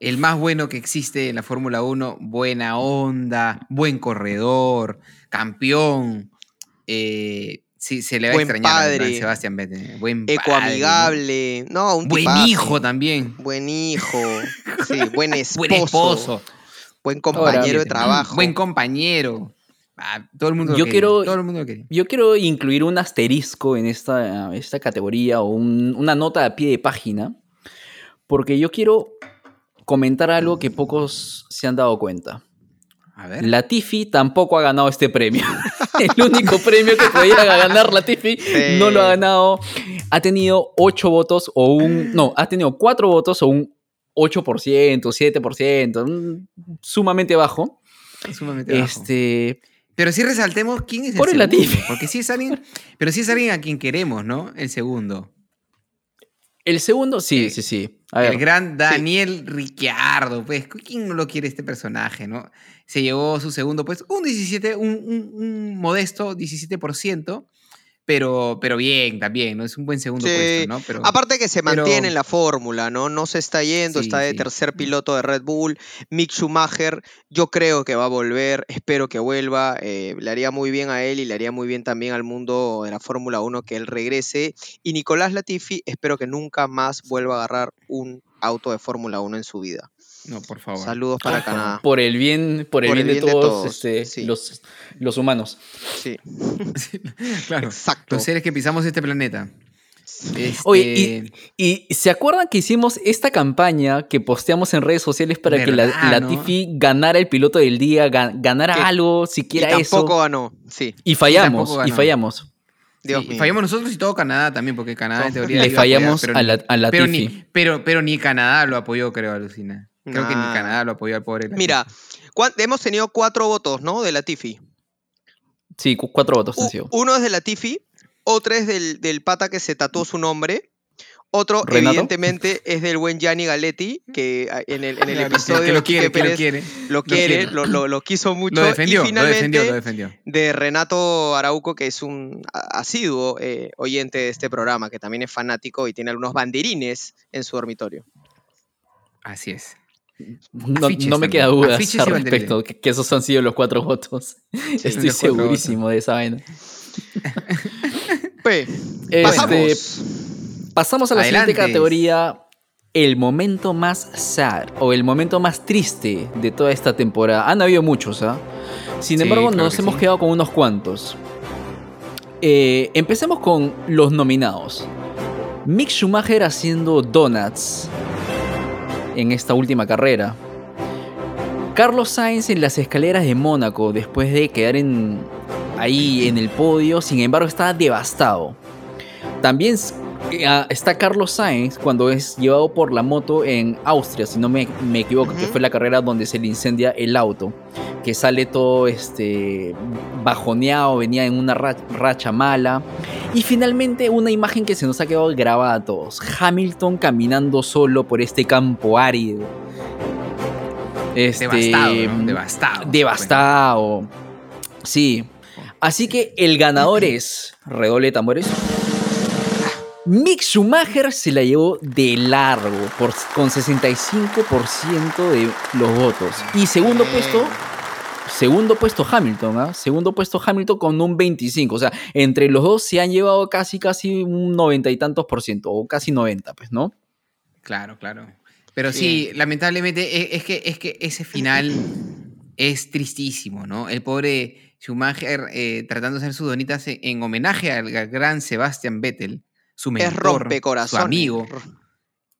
el más bueno que existe en la Fórmula 1, buena onda, buen corredor, campeón. Eh, sí, se le va
Buen
a extrañar
padre.
gran Sebastián Vettel. Buen padre,
Ecoamigable. No, un.
Buen
tipazo.
hijo también.
Buen hijo. Sí, buen esposo.
Buen esposo.
Buen compañero de trabajo.
Buen compañero. Ah, todo el mundo lo
Yo quiero-
Todo el mundo lo quería.
Yo quiero incluir un asterisco en esta, esta categoría o un- una nota a pie de página, porque yo quiero comentar algo que pocos se han dado cuenta.
A ver.
Latifi tampoco ha ganado este premio. El único premio que podía ganar Latifi
Sí.
no lo ha ganado. Ha tenido 8 votos o un... No, ha tenido 4 votos o un 8%, 7%, un- sumamente bajo.
Sumamente bajo.
Este,
Pero sí resaltemos quién es
Por el
el segundo.
Latifi.
Porque sí es alguien, pero sí es alguien a quien queremos, ¿no? El segundo.
El segundo, sí,
Eh,
sí, sí. A ver,
El gran Daniel Ricciardo, pues, ¿quién no lo quiere este personaje, no? Se llevó su segundo, pues, un 17, un, un- un modesto 17%, pero, pero bien, también, ¿no? Es un buen segundo
Sí.
puesto, ¿no? Pero,
Aparte que se
pero-
mantiene en la fórmula, ¿no? No se está yendo,
Sí,
está de
sí.
tercer piloto de Red Bull. Mick Schumacher, yo creo que va a volver, espero que vuelva. eh, le haría muy bien a él y le haría muy bien también al mundo de la Fórmula 1 que él regrese. Y Nicolás Latifi, espero que nunca más vuelva a agarrar un auto de Fórmula 1 en su vida.
No, por favor.
Saludos para Canadá.
por el bien, por el
Por el
bien, de todos, este,
sí.
los, los humanos.
Sí,
claro.
exacto.
Los seres que pisamos este planeta. Este,
Oye, y, y ¿se acuerdan que hicimos esta campaña que posteamos en redes sociales para que la,
¿Verdad, no?
Latifi ganara el piloto del día, ga- ganara algo,
Y
siquiera
tampoco
eso?
ganó, sí,
Y fallamos,
tampoco
y
ganó.
fallamos.
Dios
sí,
mío.
fallamos nosotros y todo Canadá también, porque Canadá en teoría
Le
iba a apoyar,
fallamos
pero
a
ni-
la, a
pero
Latifi.
ni, pero, pero ni Canadá lo apoyó, creo, Alucina. Creo que ni
Nah.
Canadá lo apoyó al pobre. Latifi.
Mira, hemos tenido cuatro votos, ¿no? De Latifi.
Sí, cu- cuatro votos
U-
han sido.
uno es de Latifi, otro es del, del pata que se tatuó su nombre. Otro,
¿Renato?
evidentemente, es del buen Gianni Galetti, que ah, en el, en el
Claro,
episodio
que lo quiere, que lo quiere.
lo quiere, lo, lo- lo quiso mucho.
Lo defendió,
y
lo
finalmente,
defendió, lo defendió.
de Renato Arauco, que es un asiduo eh, oyente de este programa, que también es fanático y tiene algunos banderines en su dormitorio.
Así es.
No,
afiches
no me queda
y
al respecto, que, que esos han sido los cuatro votos. Estoy segurísimo de esa vaina.
Pues,
Este,
pasamos.
Pasamos a la
Adelante.
siguiente categoría. El momento más sad o el momento más triste de toda esta temporada. Han habido muchos, ¿ah? Sin
Sí,
embargo,
claro
nos
que
hemos
sí.
quedado con unos cuantos. Eh, empecemos con los nominados. Mick Schumacher haciendo donuts en esta última carrera. Carlos Sainz en las escaleras de Mónaco después de quedar en, ahí en el podio, sin embargo está devastado. También está Carlos Sainz cuando es llevado por la moto en Austria, si no me, me equivoco, que fue la carrera donde se le incendia el auto, que sale todo este bajoneado, venía en una ra- racha mala. Y finalmente una imagen que se nos ha quedado grabada a todos. Hamilton caminando solo por este campo árido. Este,
Devastado, ¿no? Devastado.
Devastado. Sí. Así que el ganador es. Redoble tambores. Mick Schumacher se la llevó de largo por, con 65% de los votos. Y segundo puesto. Segundo puesto Hamilton, ¿ah? Segundo puesto Hamilton con un 25. O sea, entre los dos se han llevado casi, casi un noventa y tantos por ciento. O casi 90, pues, ¿no?
Claro, claro. Pero sí, lamentablemente e- es que, es que ese final es tristísimo, ¿no? El pobre Schumacher eh, tratando de hacer sus donitas en, en homenaje al, al gran Sebastian Vettel, su mentor,
es
su amigo,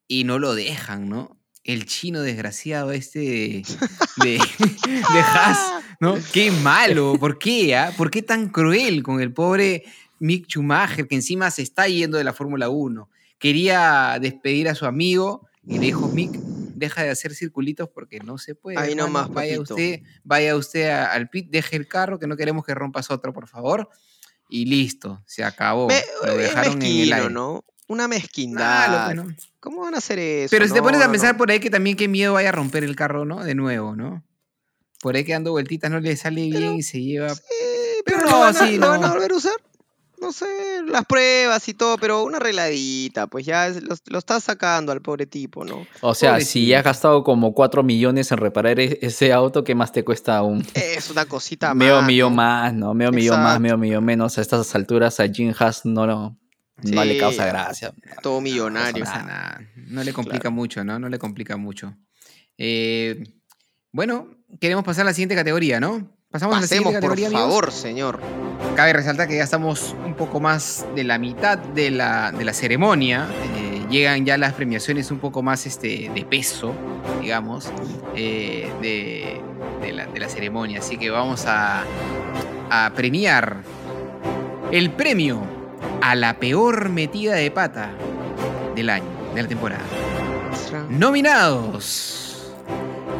y no lo dejan, ¿no? el chino desgraciado este de, de, Haas, ¿no? Qué malo, ¿por qué? Ah? ¿Por qué tan cruel con el pobre Mick Schumacher, que encima se está yendo de la Fórmula 1? Quería despedir a su amigo y le dijo, Mick, deja de hacer circulitos porque no se puede.
Ahí nomás,
vaya usted, vaya usted al pit, deje el carro, que no queremos que rompas otro, por favor. Y listo, se acabó.
Lo dejaron en el aire. ¿no? Una mezquindad. ¿Cómo van a hacer eso?
Pero si te pones a pensar por ahí que también qué miedo vaya a romper el carro, ¿no? De nuevo, ¿no? Por ahí que dando vueltitas no le sale bien y se lleva.
pero, no, sí, ¿lo van a volver a usar? No sé, las pruebas y todo, pero una arregladita, pues ya lo, lo estás sacando al pobre tipo, ¿no?
O sea, si ya has gastado como 4 millones en reparar e-, ese auto, ¿qué más te cuesta un...
Es una cosita
más. Medio millón más, ¿no? Medio millón más, medio millón menos. A estas alturas a Jim Haas no, no, no le causa gracia.
Todo millonario.
No, le complica mucho, ¿no? No le complica mucho. Eh, bueno, queremos pasar a la siguiente categoría, ¿no?
Pasamos a la categoría, por favor, señor.
Cabe resaltar que ya estamos un poco más de la mitad de la, ceremonia. Eh, llegan ya las premiaciones un poco más este, de peso, digamos, eh, de, la, ceremonia. Así que vamos a, a premiar el premio a la peor metida de pata del año, de la temporada. Nominados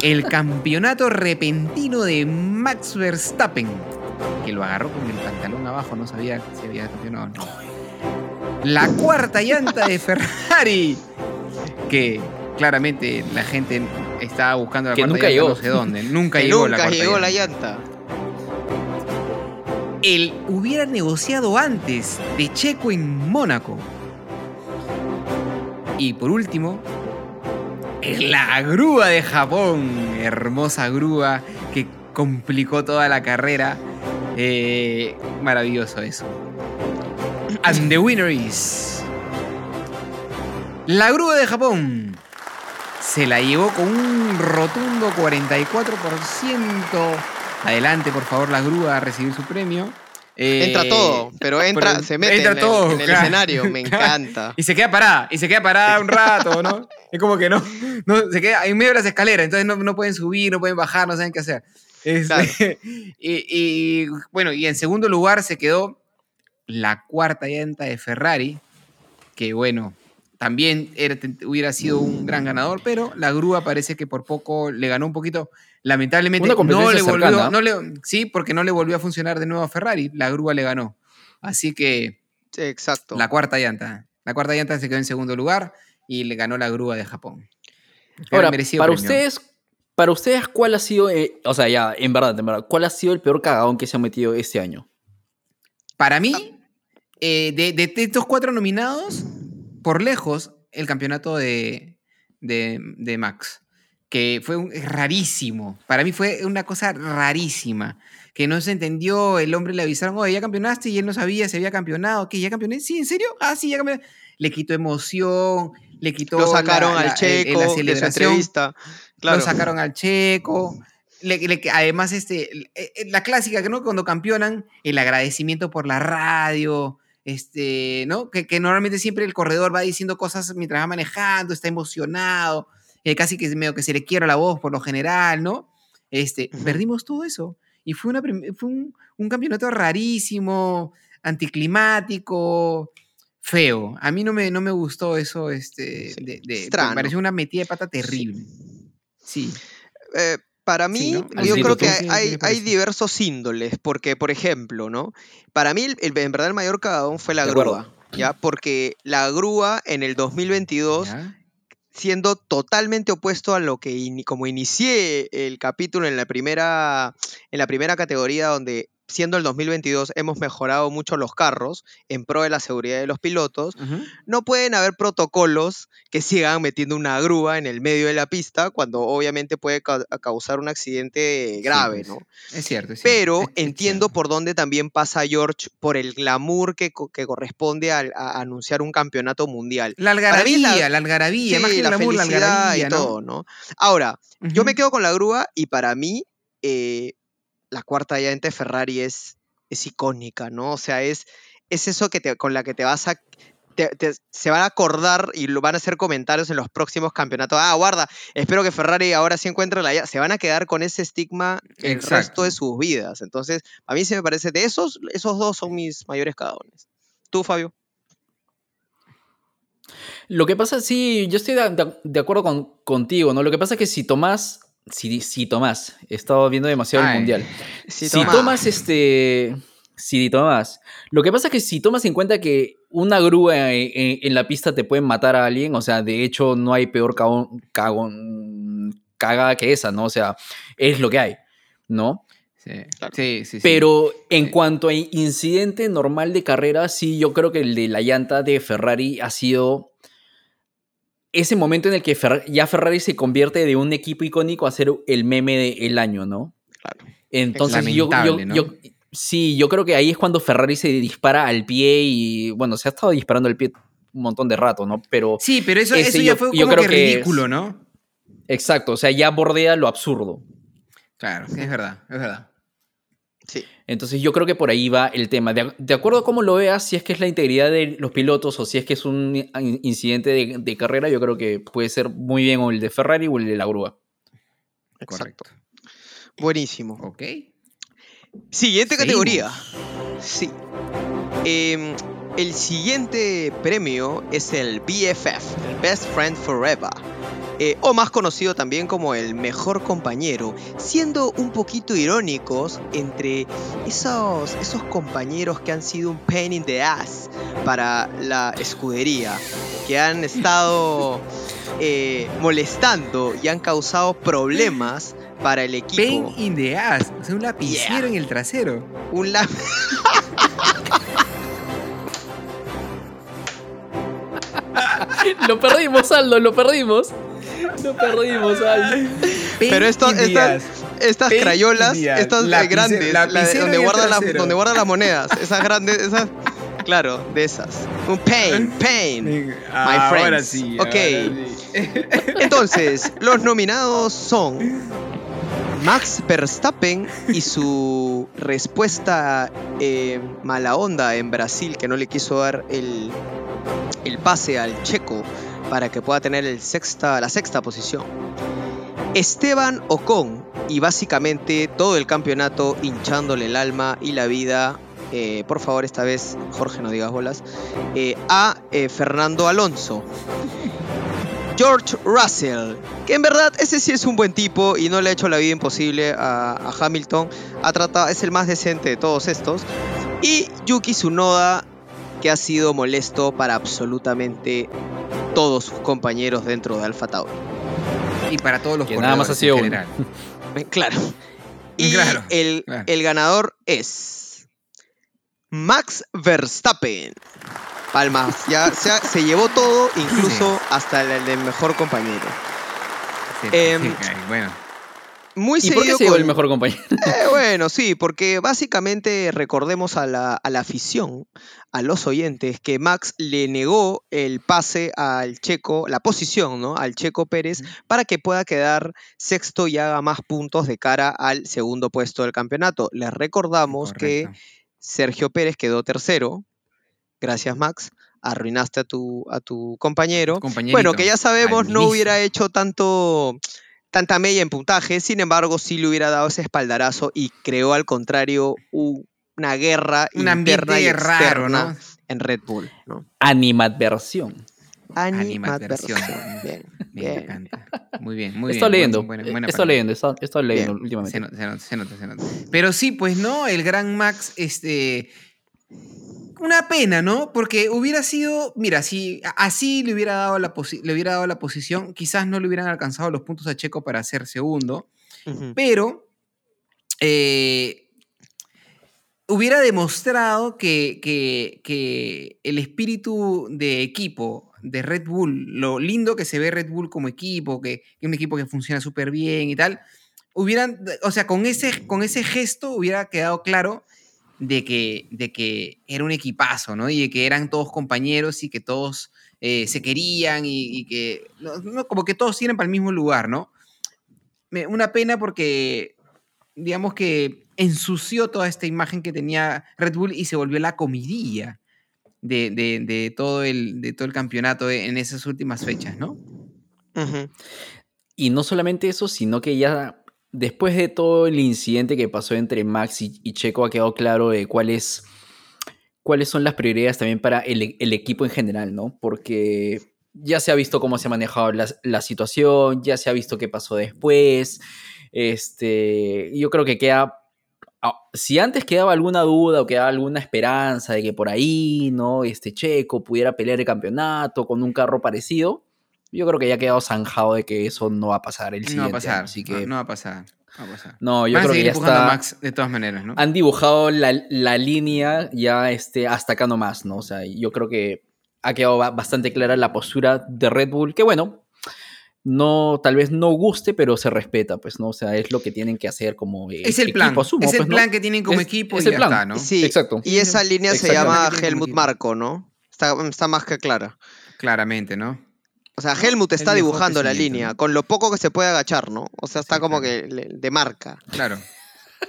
el campeonato repentino de Max Verstappen, que lo agarró con el pantalón abajo, no sabía si había campeonado no. La cuarta llanta de Ferrari, que claramente la gente estaba buscando la
que
cuarta
nunca
llanta
llegó.
no sé dónde. Nunca llegó
nunca
la cuarta
llegó
llanta.
la llanta.
Él hubiera negociado antes de Checo en Mónaco. Y por último, la grúa de Japón, hermosa grúa que complicó toda la carrera. Eh, maravilloso eso. And the winner is. La grúa de Japón se la llevó con un rotundo 44%. Adelante, por favor, la grúa a recibir su premio.
Entra todo, pero entra, se mete en, el, escenario, me encanta.
Y se queda parada, y se queda parada un rato, ¿no? Es como que no, no se queda en medio de las escaleras, entonces no, no pueden subir, no pueden bajar, no saben qué hacer. Y, bueno, y en segundo lugar se quedó la cuarta llanta de Ferrari, que bueno, también hubiera sido un gran ganador, pero la grúa parece que por poco le ganó un poquito. Lamentablemente no le volvió, no le, sí, porque no le volvió a funcionar de nuevo a Ferrari, la grúa le ganó. Así que
exacto.
La cuarta llanta. La cuarta llanta se quedó en segundo lugar y le ganó la grúa de Japón.
Ahora, para ustedes, para ustedes, ¿cuál ha sido, eh, o sea, ya, en verdad, en verdad, cuál ha sido el peor cagadón que se ha metido este año?
Para mí, eh, de, estos cuatro nominados, por lejos, el campeonato de, de, Max, que fue un, rarísimo. Para mí fue una cosa rarísima, que no se entendió, el hombre le avisaron, oye, ya campeonaste, y él no sabía si había campeonado, ¿qué? ¿Ya campeoné? Sí, ¿en serio? Ah, sí, ya campeoné. Le quitó emoción, le quitó.
Lo sacaron al Checo la celebración.
Lo sacaron al Checo. además, este, eh, eh, la clásica, ¿no? Cuando campeonan, el agradecimiento por la radio, este, ¿no? Que, normalmente siempre el corredor va diciendo cosas mientras va manejando, está emocionado, casi que medio que se le quiera la voz por lo general, ¿no? Este, perdimos todo eso. Y fue, una, fue un, un campeonato rarísimo, anticlimático, feo. A mí no me, no me gustó eso, este, de, me pareció una metida de pata terrible. Sí.
Eh, para mí, yo creo que hay, hay, diversos índoles, porque, por ejemplo, ¿no? Para mí, el, en verdad, el mayor cagadón fue la grúa, ¿ya? Porque la grúa en el 2022, siendo totalmente opuesto a lo que, como inicié el capítulo en la primera, en la primera categoría, donde siendo el 2022 hemos mejorado mucho los carros en pro de la seguridad de los pilotos, no pueden haber protocolos que sigan metiendo una grúa en el medio de la pista cuando obviamente puede causar un accidente grave,
pues,
¿no?
Es cierto.
Pero entiendo por dónde también pasa George por el glamour que, que corresponde a, anunciar un campeonato mundial.
La algarabía, la, algarabía, más que la glamour, la algarabía,
y todo, ¿no? Ahora, yo me quedo con la grúa y para mí... Eh, la cuarta llanta de Ferrari es, es icónica, ¿no? O sea, es, es eso que te, con la que te vas a se van a acordar y lo van a hacer comentarios en los próximos campeonatos. Ah, guarda, espero que Ferrari ahora sí encuentre la... Se van a quedar con ese estigma el resto de sus vidas. Entonces, a mí se me parece, de esos, esos dos son mis mayores cagones. ¿Tú, Fabio?
Lo que pasa, sí, yo estoy de, acuerdo con, contigo, ¿no? Lo que pasa es que si Tomás, si, si Tomás, he estado viendo demasiado el Mundial. Si, si Tomás, este, si Tomás, lo que pasa es que si tomas en cuenta que una grúa en, la pista te puede matar a alguien, o sea, de hecho no hay peor cagón, cagón, cagada que esa, ¿no? O sea, es lo que hay, ¿no?
Sí, sí,
Pero en cuanto a incidente normal de carrera, sí, yo creo que el de la llanta de Ferrari ha sido ese momento en el que ya Ferrari se convierte de un equipo icónico a ser el meme del año, ¿no? Claro. Entonces yo, sí, yo creo que ahí es cuando Ferrari se dispara al pie y bueno, se ha estado disparando al pie un montón de rato, ¿no? Pero
sí, pero eso, eso ya fue como que ridículo, ¿no?
Exacto, o sea, ya bordea lo absurdo.
Claro, es verdad, es verdad.
Entonces yo creo que por ahí va el tema. De, acuerdo a cómo lo veas, si es que es la integridad de los pilotos o si es que es un incidente de, carrera, yo creo que puede ser muy bien o el de Ferrari o el de la grúa.
Exacto. Buenísimo.
Ok.
Siguiente categoría. Sí. Em, el siguiente premio es el BFF, el Best Friend Forever eh, o más conocido también como el mejor compañero, siendo un poquito irónicos entre esos, esos compañeros que han sido un pain in the ass para la escudería, que han estado eh, molestando y han causado problemas para el equipo.
Pain in the ass, o sea, un lapicero en el trasero.
Un lapicero.
lo perdimos, Aldo, lo perdimos. No perdimos, ay.
Pero esto, estas, estas crayolas, estas grandes, donde, guardan donde guardan las monedas, esas grandes, esas. Claro, de esas. Un pain, pain. my friends.
Sí,
ok. Entonces, los nominados son Max Verstappen y su respuesta eh, mala onda en Brasil, que no le quiso dar el, el pase al checo para que pueda tener la sexta posición. Esteban Ocon y básicamente todo el campeonato hinchándole el alma y la vida, eh, por favor esta vez Jorge no digas bolas, eh, a eh, Fernando Alonso. George Russell, que en verdad ese sí es un buen tipo y no le ha hecho la vida imposible a, a Hamilton, ha tratado, es el más decente de todos estos. Y Yuki Tsunoda, que ha sido molesto para absolutamente todos sus compañeros dentro de Alfa Tauri.
Y para todos los
que nada más ha sido
en general. Claro. Y el, el, ganador es Max Verstappen. Palmas, ya se, llevó todo, incluso hasta el, del mejor compañero.
Em, bueno.
Muy ¿Y por qué se el mejor compañero?
Eh, bueno, sí, porque básicamente recordemos a la, a la, afición, a los oyentes, que Max le negó el pase al Checo, la posición, ¿no? Al Checo Pérez, para que pueda quedar sexto y haga más puntos de cara al segundo puesto del campeonato. Les recordamos que Sergio Pérez quedó tercero. Gracias, Max arruinaste a tu, a tu compañero. Bueno, que ya sabemos, no hubiera hecho tanto tanta media en puntaje, sin embargo sí le hubiera dado ese espaldarazo y creó al contrario una guerra
un ambiente raro, ¿no?
en Red Bull. ¿no?
Animadversión.
Animadversión. Bien,
bien. Me encanta. Muy bien, muy
estoy
bien.
Leyendo, estoy leyendo, estoy, leyendo últimamente.
Se nota, se nota, se nota. Pero sí, pues no, el gran Max, este una pena, ¿no? Porque hubiera sido, mira, si así le hubiera dado la, le hubiera dado la posición, quizás no le hubieran alcanzado los puntos a Checo para ser segundo, pero eh, hubiera demostrado que, que, el espíritu de equipo de Red Bull, lo lindo que se ve Red Bull como equipo, que es un equipo que funciona súper bien y tal, hubieran, o sea, con ese, con ese gesto hubiera quedado claro de que, de que era un equipazo, ¿no? Y de que eran todos compañeros y que todos eh, se querían y, que, no, como que todos iban para el mismo lugar, ¿no? una pena porque, digamos que ensució toda esta imagen que tenía Red Bull y se volvió la comidilla. de, todo el, de todo el campeonato en esas últimas fechas, ¿no?
Y no solamente eso, sino que ya después de todo el incidente que pasó entre Max y, Checo ha quedado claro de cuáles son las prioridades también para el, equipo en general, ¿no? Porque ya se ha visto cómo se ha manejado la, situación, ya se ha visto qué pasó después. Este, yo creo que queda Ah, si antes quedaba alguna duda o quedaba alguna esperanza de que por ahí, ¿no? Este Checo pudiera pelear el campeonato con un carro parecido, yo creo que ya ha quedado zanjado de que eso no va a pasar el siguiente.
No va a pasar,
así
que... no, va a pasar. No, va a pasar.
no yo creo que ya está...
Max de todas maneras, ¿no?
Han dibujado la, la, línea ya este, hasta acá nomás, ¿no? O sea, yo creo que ha quedado bastante clara la postura de Red Bull, que bueno, no, tal vez no guste, pero se respeta, pues, ¿no? O sea, es lo que tienen que hacer como
Es el plan, es el pues, plan que tienen como equipo y el plan. está, ¿no?
Sí, exacto. Y esa línea se llama Helmut Marco, ¿no? Está, más que clara.
Claramente, ¿no?
O sea, Helmut está dibujando la línea, con lo poco que se puede agachar, ¿no? O sea, está como que de marca.
Claro.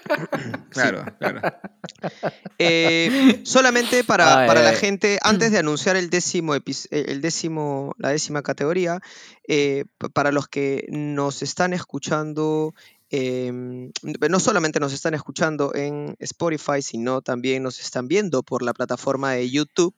claro, claro.
Eh, solamente para, la gente, antes de anunciar el décimo, el décimo la décima categoría, eh, para los que nos están escuchando, em, no solamente nos están escuchando en Spotify, sino también nos están viendo por la plataforma de YouTube.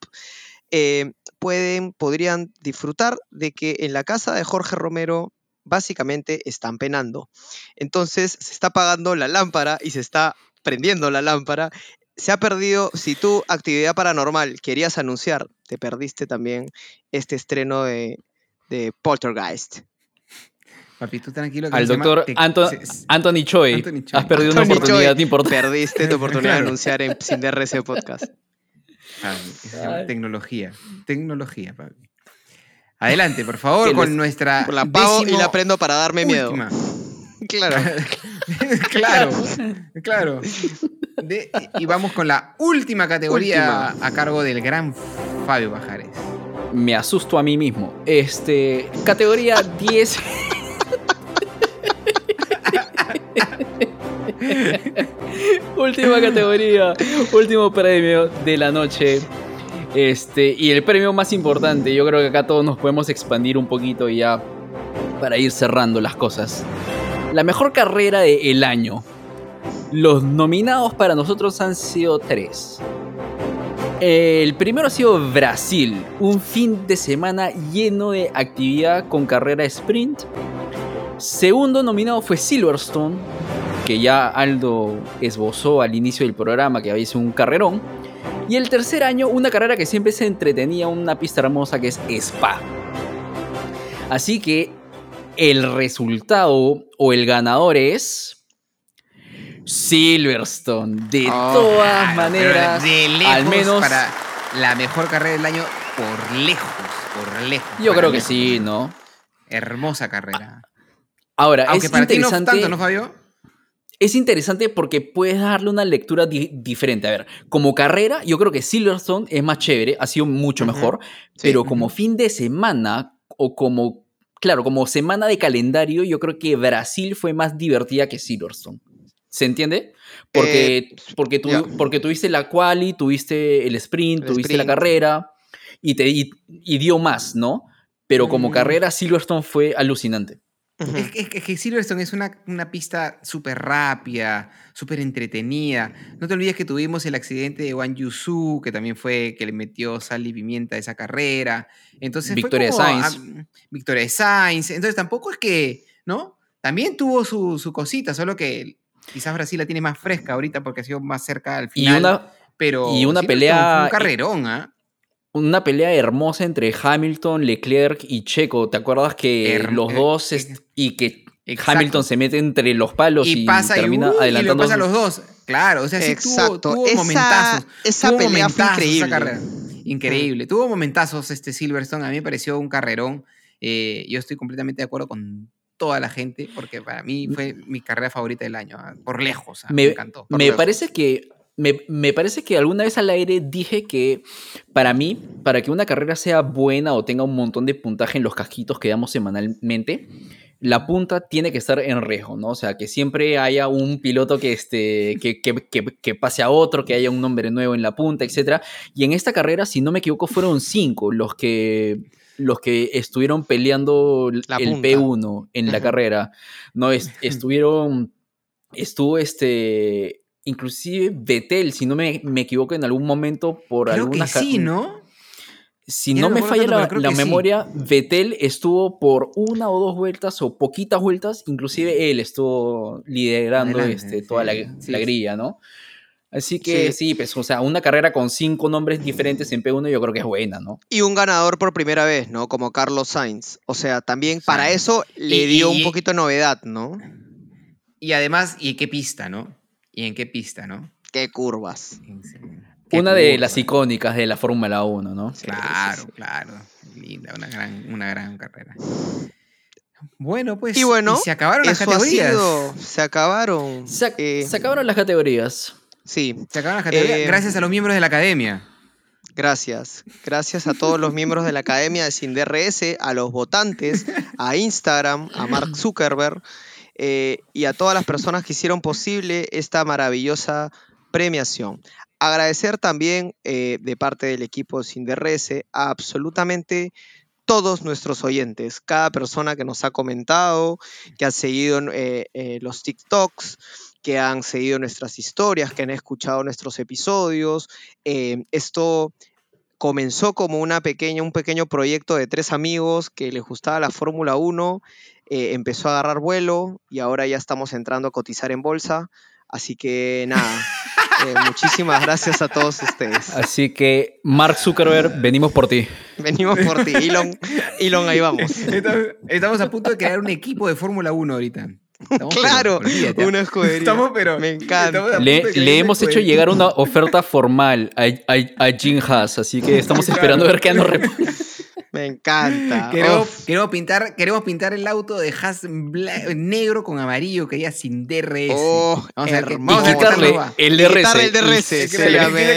Eh, pueden, podrían disfrutar de que en la casa de Jorge Romero básicamente están penando. Entonces se está apagando la lámpara y se está prendiendo la lámpara. Se ha perdido, si tu actividad paranormal querías anunciar, te perdiste también este estreno de, Poltergeist.
Papi, tú tranquilo.
Al doctor Anthony, Choi. Has perdido una oportunidad importante.
Perdiste tu oportunidad de anunciar en Sin DRC Podcast.
Tecnología. Tecnología, papi. Adelante, por favor, con nuestra.
La pago y la prendo para darme miedo.
Claro. claro, claro. y vamos con la última categoría a cargo del gran Fabio Bajares.
Me asusto a mí mismo. Este. Categoría 10. última categoría. Último premio de la noche. Este, y el premio más importante, yo creo que acá todos nos podemos expandir un poquito ya para ir cerrando las cosas. La mejor carrera del año. Los nominados para nosotros han sido tres. El primero ha sido Brasil, un fin de semana lleno de actividad con carrera sprint. Segundo nominado fue Silverstone, que ya Aldo esbozó al inicio del programa que había sido un carrerón. Y el tercer año, una carrera que siempre se entretenía, una pista hermosa que es Spa. Así que el resultado o el ganador es Silverstone. De oh, todas maneras, al menos
para la mejor carrera del año por lejos, por lejos.
Yo creo que sí, ¿no?
Hermosa carrera.
Ahora, Aunque es para
interesante. Ti no tanto, ¿no, Fabio?
Es interesante porque puedes darle una lectura diferente. A ver, como carrera, yo creo que Silverstone es más chévere, ha sido mucho mejor, pero como fin de semana o como, claro, como semana de calendario, yo creo que Brasil fue más divertida que Silverstone. ¿Se entiende? Porque, eh, porque, tú, porque tuviste la quali, tuviste el sprint, tuviste la carrera y, te, y, dio más, ¿no? Pero como mm. carrera, Silverstone fue alucinante
es, que Silverstone es una, una pista súper rápida, súper entretenida. No te olvides que tuvimos el accidente de Wang Yusu, que también fue que le metió sal y pimienta a esa carrera. Entonces
Victoria Sainz.
Victoria Sainz. Entonces tampoco es que, ¿no? También tuvo su, su, cosita, solo que quizás Brasil la tiene más fresca ahorita porque ha sido más cerca al final.
Y una,
pero
y una pelea.
un carrerón, ¿ah?
Una pelea hermosa entre Hamilton, Leclerc y Checo. ¿Te acuerdas que los eh, dos eh, y que Hamilton se mete entre los palos y, termina y, adelantando? Y
pasa a los dos. Claro, o sea, sí tuvo, tuvo momentazos.
Esa pelea fue increíble.
Increíble. Tuvo momentazos este Silverstone. A mí me pareció un carrerón. Eh, yo estoy completamente de acuerdo con toda la gente porque para mí fue mi carrera favorita del año, ah, por lejos. Ah, me, encantó.
me parece que me, parece que alguna vez al aire dije que para mí, para que una carrera sea buena o tenga un montón de puntaje en los casquitos que damos semanalmente, la punta tiene que estar en riesgo, ¿no? O sea, que siempre haya un piloto que, este, que, que, pase a otro, que haya un nombre nuevo en la punta, etc. Y en esta carrera, si no me equivoco, fueron cinco los que, los que estuvieron peleando el P1 en la carrera. No, estuvieron, estuvo este, inclusive Betel, si no me, equivoco, en algún momento por
Creo Que sí, ¿no?
Si no me falla la, memoria, Vettel estuvo por una o dos vueltas o poquitas vueltas, inclusive él estuvo liderando este, toda la, grilla, ¿no? Así que sí. pues, o sea, una carrera con cinco nombres diferentes en P1 yo creo que es buena, ¿no?
Y un ganador por primera vez, ¿no? Como Carlos Sainz. O sea, también para eso le dio un poquito de novedad, ¿no?
Y además, ¿y qué pista, no? ¿Y en qué pista, no?
Qué curvas.
Una de las icónicas de la Fórmula 1, ¿no?
claro, claro. Linda, una gran, una gran carrera. Bueno, pues.
Y bueno,
se acabaron las categorías.
se acabaron.
Eh, se, acabaron las categorías.
Sí.
Se acabaron las categorías. Eh, gracias a los miembros de la academia.
Gracias. Gracias a todos los miembros de la Academia de SINDRS, a los votantes, a Instagram, a Mark Zuckerberg eh, y a todas las personas que hicieron posible esta maravillosa premiación. Agradecer también eh, de parte del equipo SINDRS a absolutamente todos nuestros oyentes, cada persona que nos ha comentado, que ha seguido eh, los TikToks, que han seguido nuestras historias, que han escuchado nuestros episodios. esto comenzó como una pequeña, un pequeño proyecto de tres amigos que les gustaba la Fórmula 1, empezó a agarrar vuelo y ahora ya estamos entrando a cotizar en bolsa. Así que nada, eh, muchísimas gracias a todos ustedes.
Así que, Mark Zuckerberg, venimos por ti.
Venimos por ti, Elon, Elon ahí vamos.
Estamos a punto de crear un equipo de Fórmula 1 ahorita.
claro, una escudería.
Estamos, pero,
Me encanta.
Le, hemos hecho llegar una oferta formal a, a, a Jim Haas, así que estamos esperando a ver qué nos responde.
Me encanta.
Queremos, pintar, queremos pintar el auto de Haas negro con amarillo que ya sin DRS.
Oh,
vamos a ver, vamos a quitarle el DRS.
el DRS.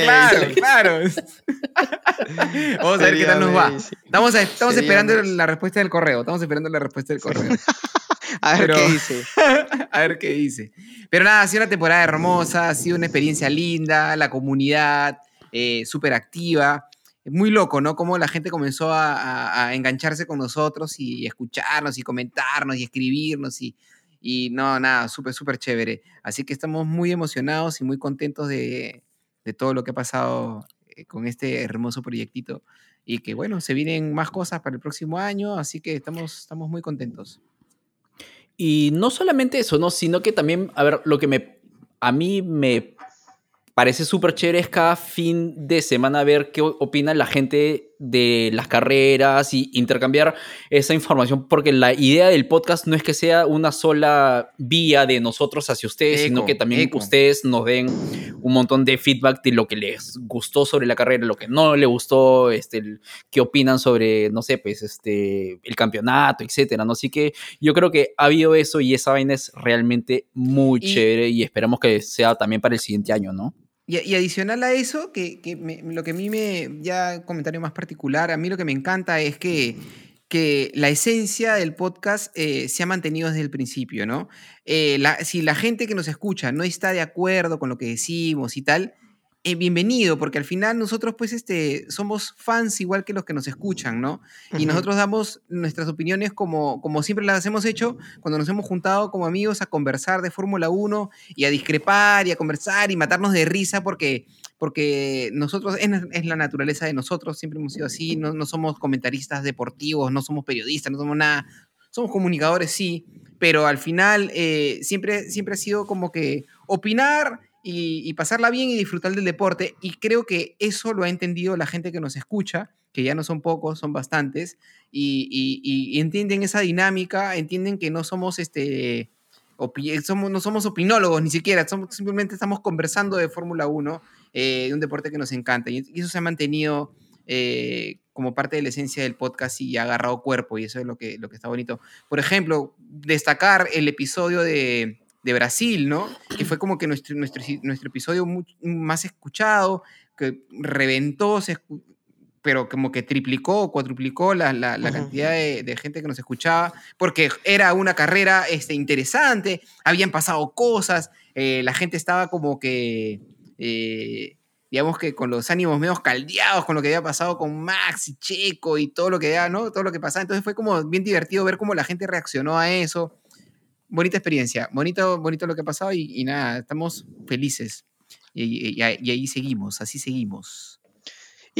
claro, claro. vamos a ver qué tal nos va. Estamos, estamos esperando la respuesta del correo. Estamos esperando la respuesta del correo.
a ver qué dice.
a ver qué dice. Pero nada, ha sido una temporada hermosa, ha sido una experiencia linda, la comunidad eh, súper activa muy loco, ¿no? Cómo la gente comenzó a, engancharse con nosotros y, escucharnos y comentarnos y escribirnos y, y no, nada, súper, súper chévere. Así que estamos muy emocionados y muy contentos de, todo lo que ha pasado eh, con este hermoso proyectito y que bueno, se vienen más cosas para el próximo año, así que estamos, estamos muy contentos.
Y no solamente eso, ¿no? Sino que también, a ver, lo que me, a mí me parece súper chévere cada fin de semana ver qué opina la gente de las carreras y intercambiar esa información, porque la idea del podcast no es que sea una sola vía de nosotros hacia ustedes, sino que también ustedes nos den un montón de feedback de lo que les gustó sobre la carrera, lo que no les gustó, este, qué opinan sobre, no sé, pues, este, el campeonato, etcétera, ¿no? Así que yo creo que ha habido eso y esa vaina es realmente muy chévere y esperamos que sea también para el siguiente año, ¿no?
Y, adicional a eso, que, lo que a mí me, ya comentario más particular, a mí lo que me encanta es que, que la esencia del podcast eh, se ha mantenido desde el principio, ¿no? Eh, si la gente que nos escucha no está de acuerdo con lo que decimos y tal, eh, bienvenido, porque al final nosotros pues este, somos fans igual que los que nos escuchan, ¿no? Y nosotros damos nuestras opiniones como, como siempre las hemos hecho cuando nos hemos juntado como amigos a conversar de Fórmula 1 y a discrepar y a conversar y matarnos de risa porque, porque nosotros es, la naturaleza de nosotros, siempre hemos sido así, no, no somos comentaristas deportivos, no somos periodistas, no somos nada, somos comunicadores sí, pero al final eh, siempre, siempre ha sido como que opinar y, pasarla bien y disfrutar del deporte. Y creo que eso lo ha entendido la gente que nos escucha, que ya no son pocos, son bastantes, y, entienden esa dinámica, entienden que no somos este... Somos, no somos opinólogos ni siquiera, somos, simplemente estamos conversando de Fórmula 1, eh, de un deporte que nos encanta. Y, eso se ha mantenido eh, como parte de la esencia del podcast y ha agarrado cuerpo, y eso es lo que, lo que está bonito. Por ejemplo, destacar el episodio de, de Brasil, ¿no? Que fue como que nuestro, nuestro, nuestro episodio más escuchado, que reventó, pero como que triplicó o cuatruplicó la, cantidad de, gente que nos escuchaba, porque era una carrera este, interesante, habían pasado cosas, eh, la gente estaba como que, eh, digamos que con los ánimos medio caldeados con lo que había pasado con Max y Checo y todo lo que era, ¿no? Todo lo que pasaba. Entonces fue como bien divertido ver cómo la gente reaccionó a eso. Bonita experiencia, bonito, bonito lo que ha pasado y, nada, estamos felices. y ahí seguimos, así seguimos.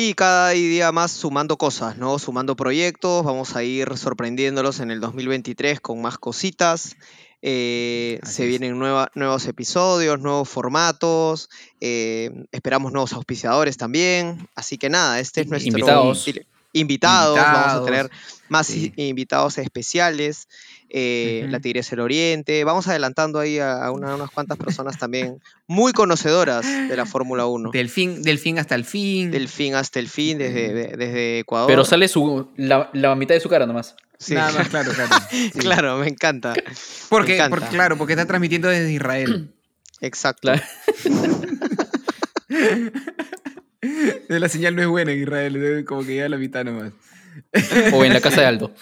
Y cada día más sumando cosas, ¿no? Sumando proyectos, vamos a ir sorprendiéndolos en el 2023 con más cositas. Eh, se vienen nuevos episodios, nuevos formatos, eh, esperamos nuevos auspiciadores también. Así que nada, este es nuestro...
Invitados.
Invitados, vamos a tener más invitados especiales eh, la Tigresa del Oriente. Vamos adelantando ahí a, unas cuantas personas también muy conocedoras de la Fórmula 1.
Del fin, del fin hasta el fin.
Del fin hasta el fin, desde, desde Ecuador.
Pero sale su, la, mitad de su cara nomás.
Nada más, claro, claro.
claro, me encanta.
Porque, claro, porque está transmitiendo desde Israel.
Exacto.
la señal no es buena en Israel, como que ya la mitad nomás.
O en la casa de Aldo.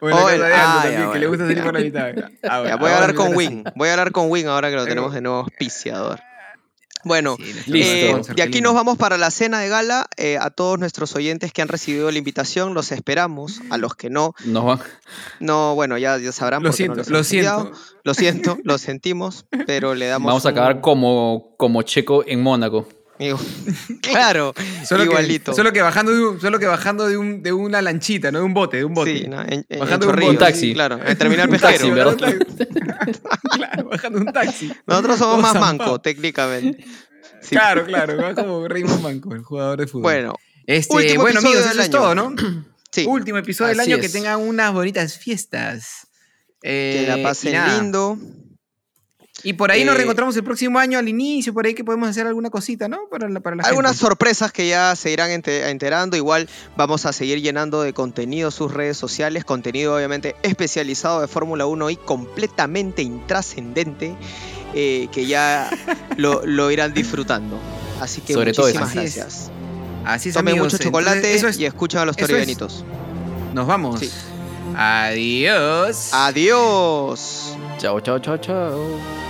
O en la casa de Aldo también, que le gusta salir por la mitad.
Ah, voy a hablar con Wing. Voy a hablar con Wing ahora que lo tenemos de nuevo auspiciador. Bueno, eh, y aquí nos vamos para la cena de gala. Eh, a todos nuestros oyentes que han recibido la invitación, los esperamos. A los que no,
no,
no bueno, ya, ya sabrán.
Lo siento, lo siento.
Lo siento, lo sentimos, pero le damos.
Vamos a acabar como, como Checo en Mónaco.
claro,
solo
igualito.
Que, solo que bajando, de, un, solo que bajando de, un, de una lanchita, no de un bote, de un bote.
Sí, no, en,
bajando
de un, taxi.
claro, en terminal pesquero.
claro, bajando un taxi.
Nosotros somos más manco, técnicamente.
Claro, claro, va como Raymond Manco, el jugador de fútbol.
Bueno,
este, bueno amigos, eso es todo, ¿no?
Sí.
Último episodio del año, que tengan unas bonitas fiestas.
que la eh, pasen lindo.
Y por ahí nos eh, reencontramos el próximo año al inicio, por ahí que podemos hacer alguna cosita, ¿no? Para la, para
Algunas sorpresas que ya se irán enterando. Igual vamos a seguir llenando de contenido sus redes sociales, contenido obviamente especializado de Fórmula 1 y completamente intrascendente, eh, que ya lo, irán disfrutando. Así que Sobre muchísimas todo gracias.
Así es,
Tomen mucho chocolate y escuchen a los torianitos.
Nos vamos. Adiós.
Adiós.
Chao, chao, chao, chao.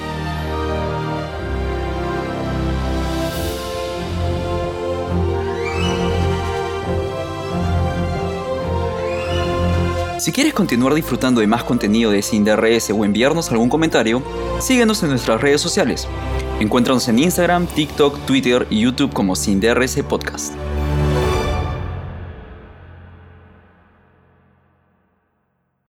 Si quieres continuar disfrutando de más contenido de SINDRS o enviarnos algún comentario, síguenos en nuestras redes sociales. Encuéntranos en Instagram, TikTok, Twitter y YouTube como SINDRS Podcast.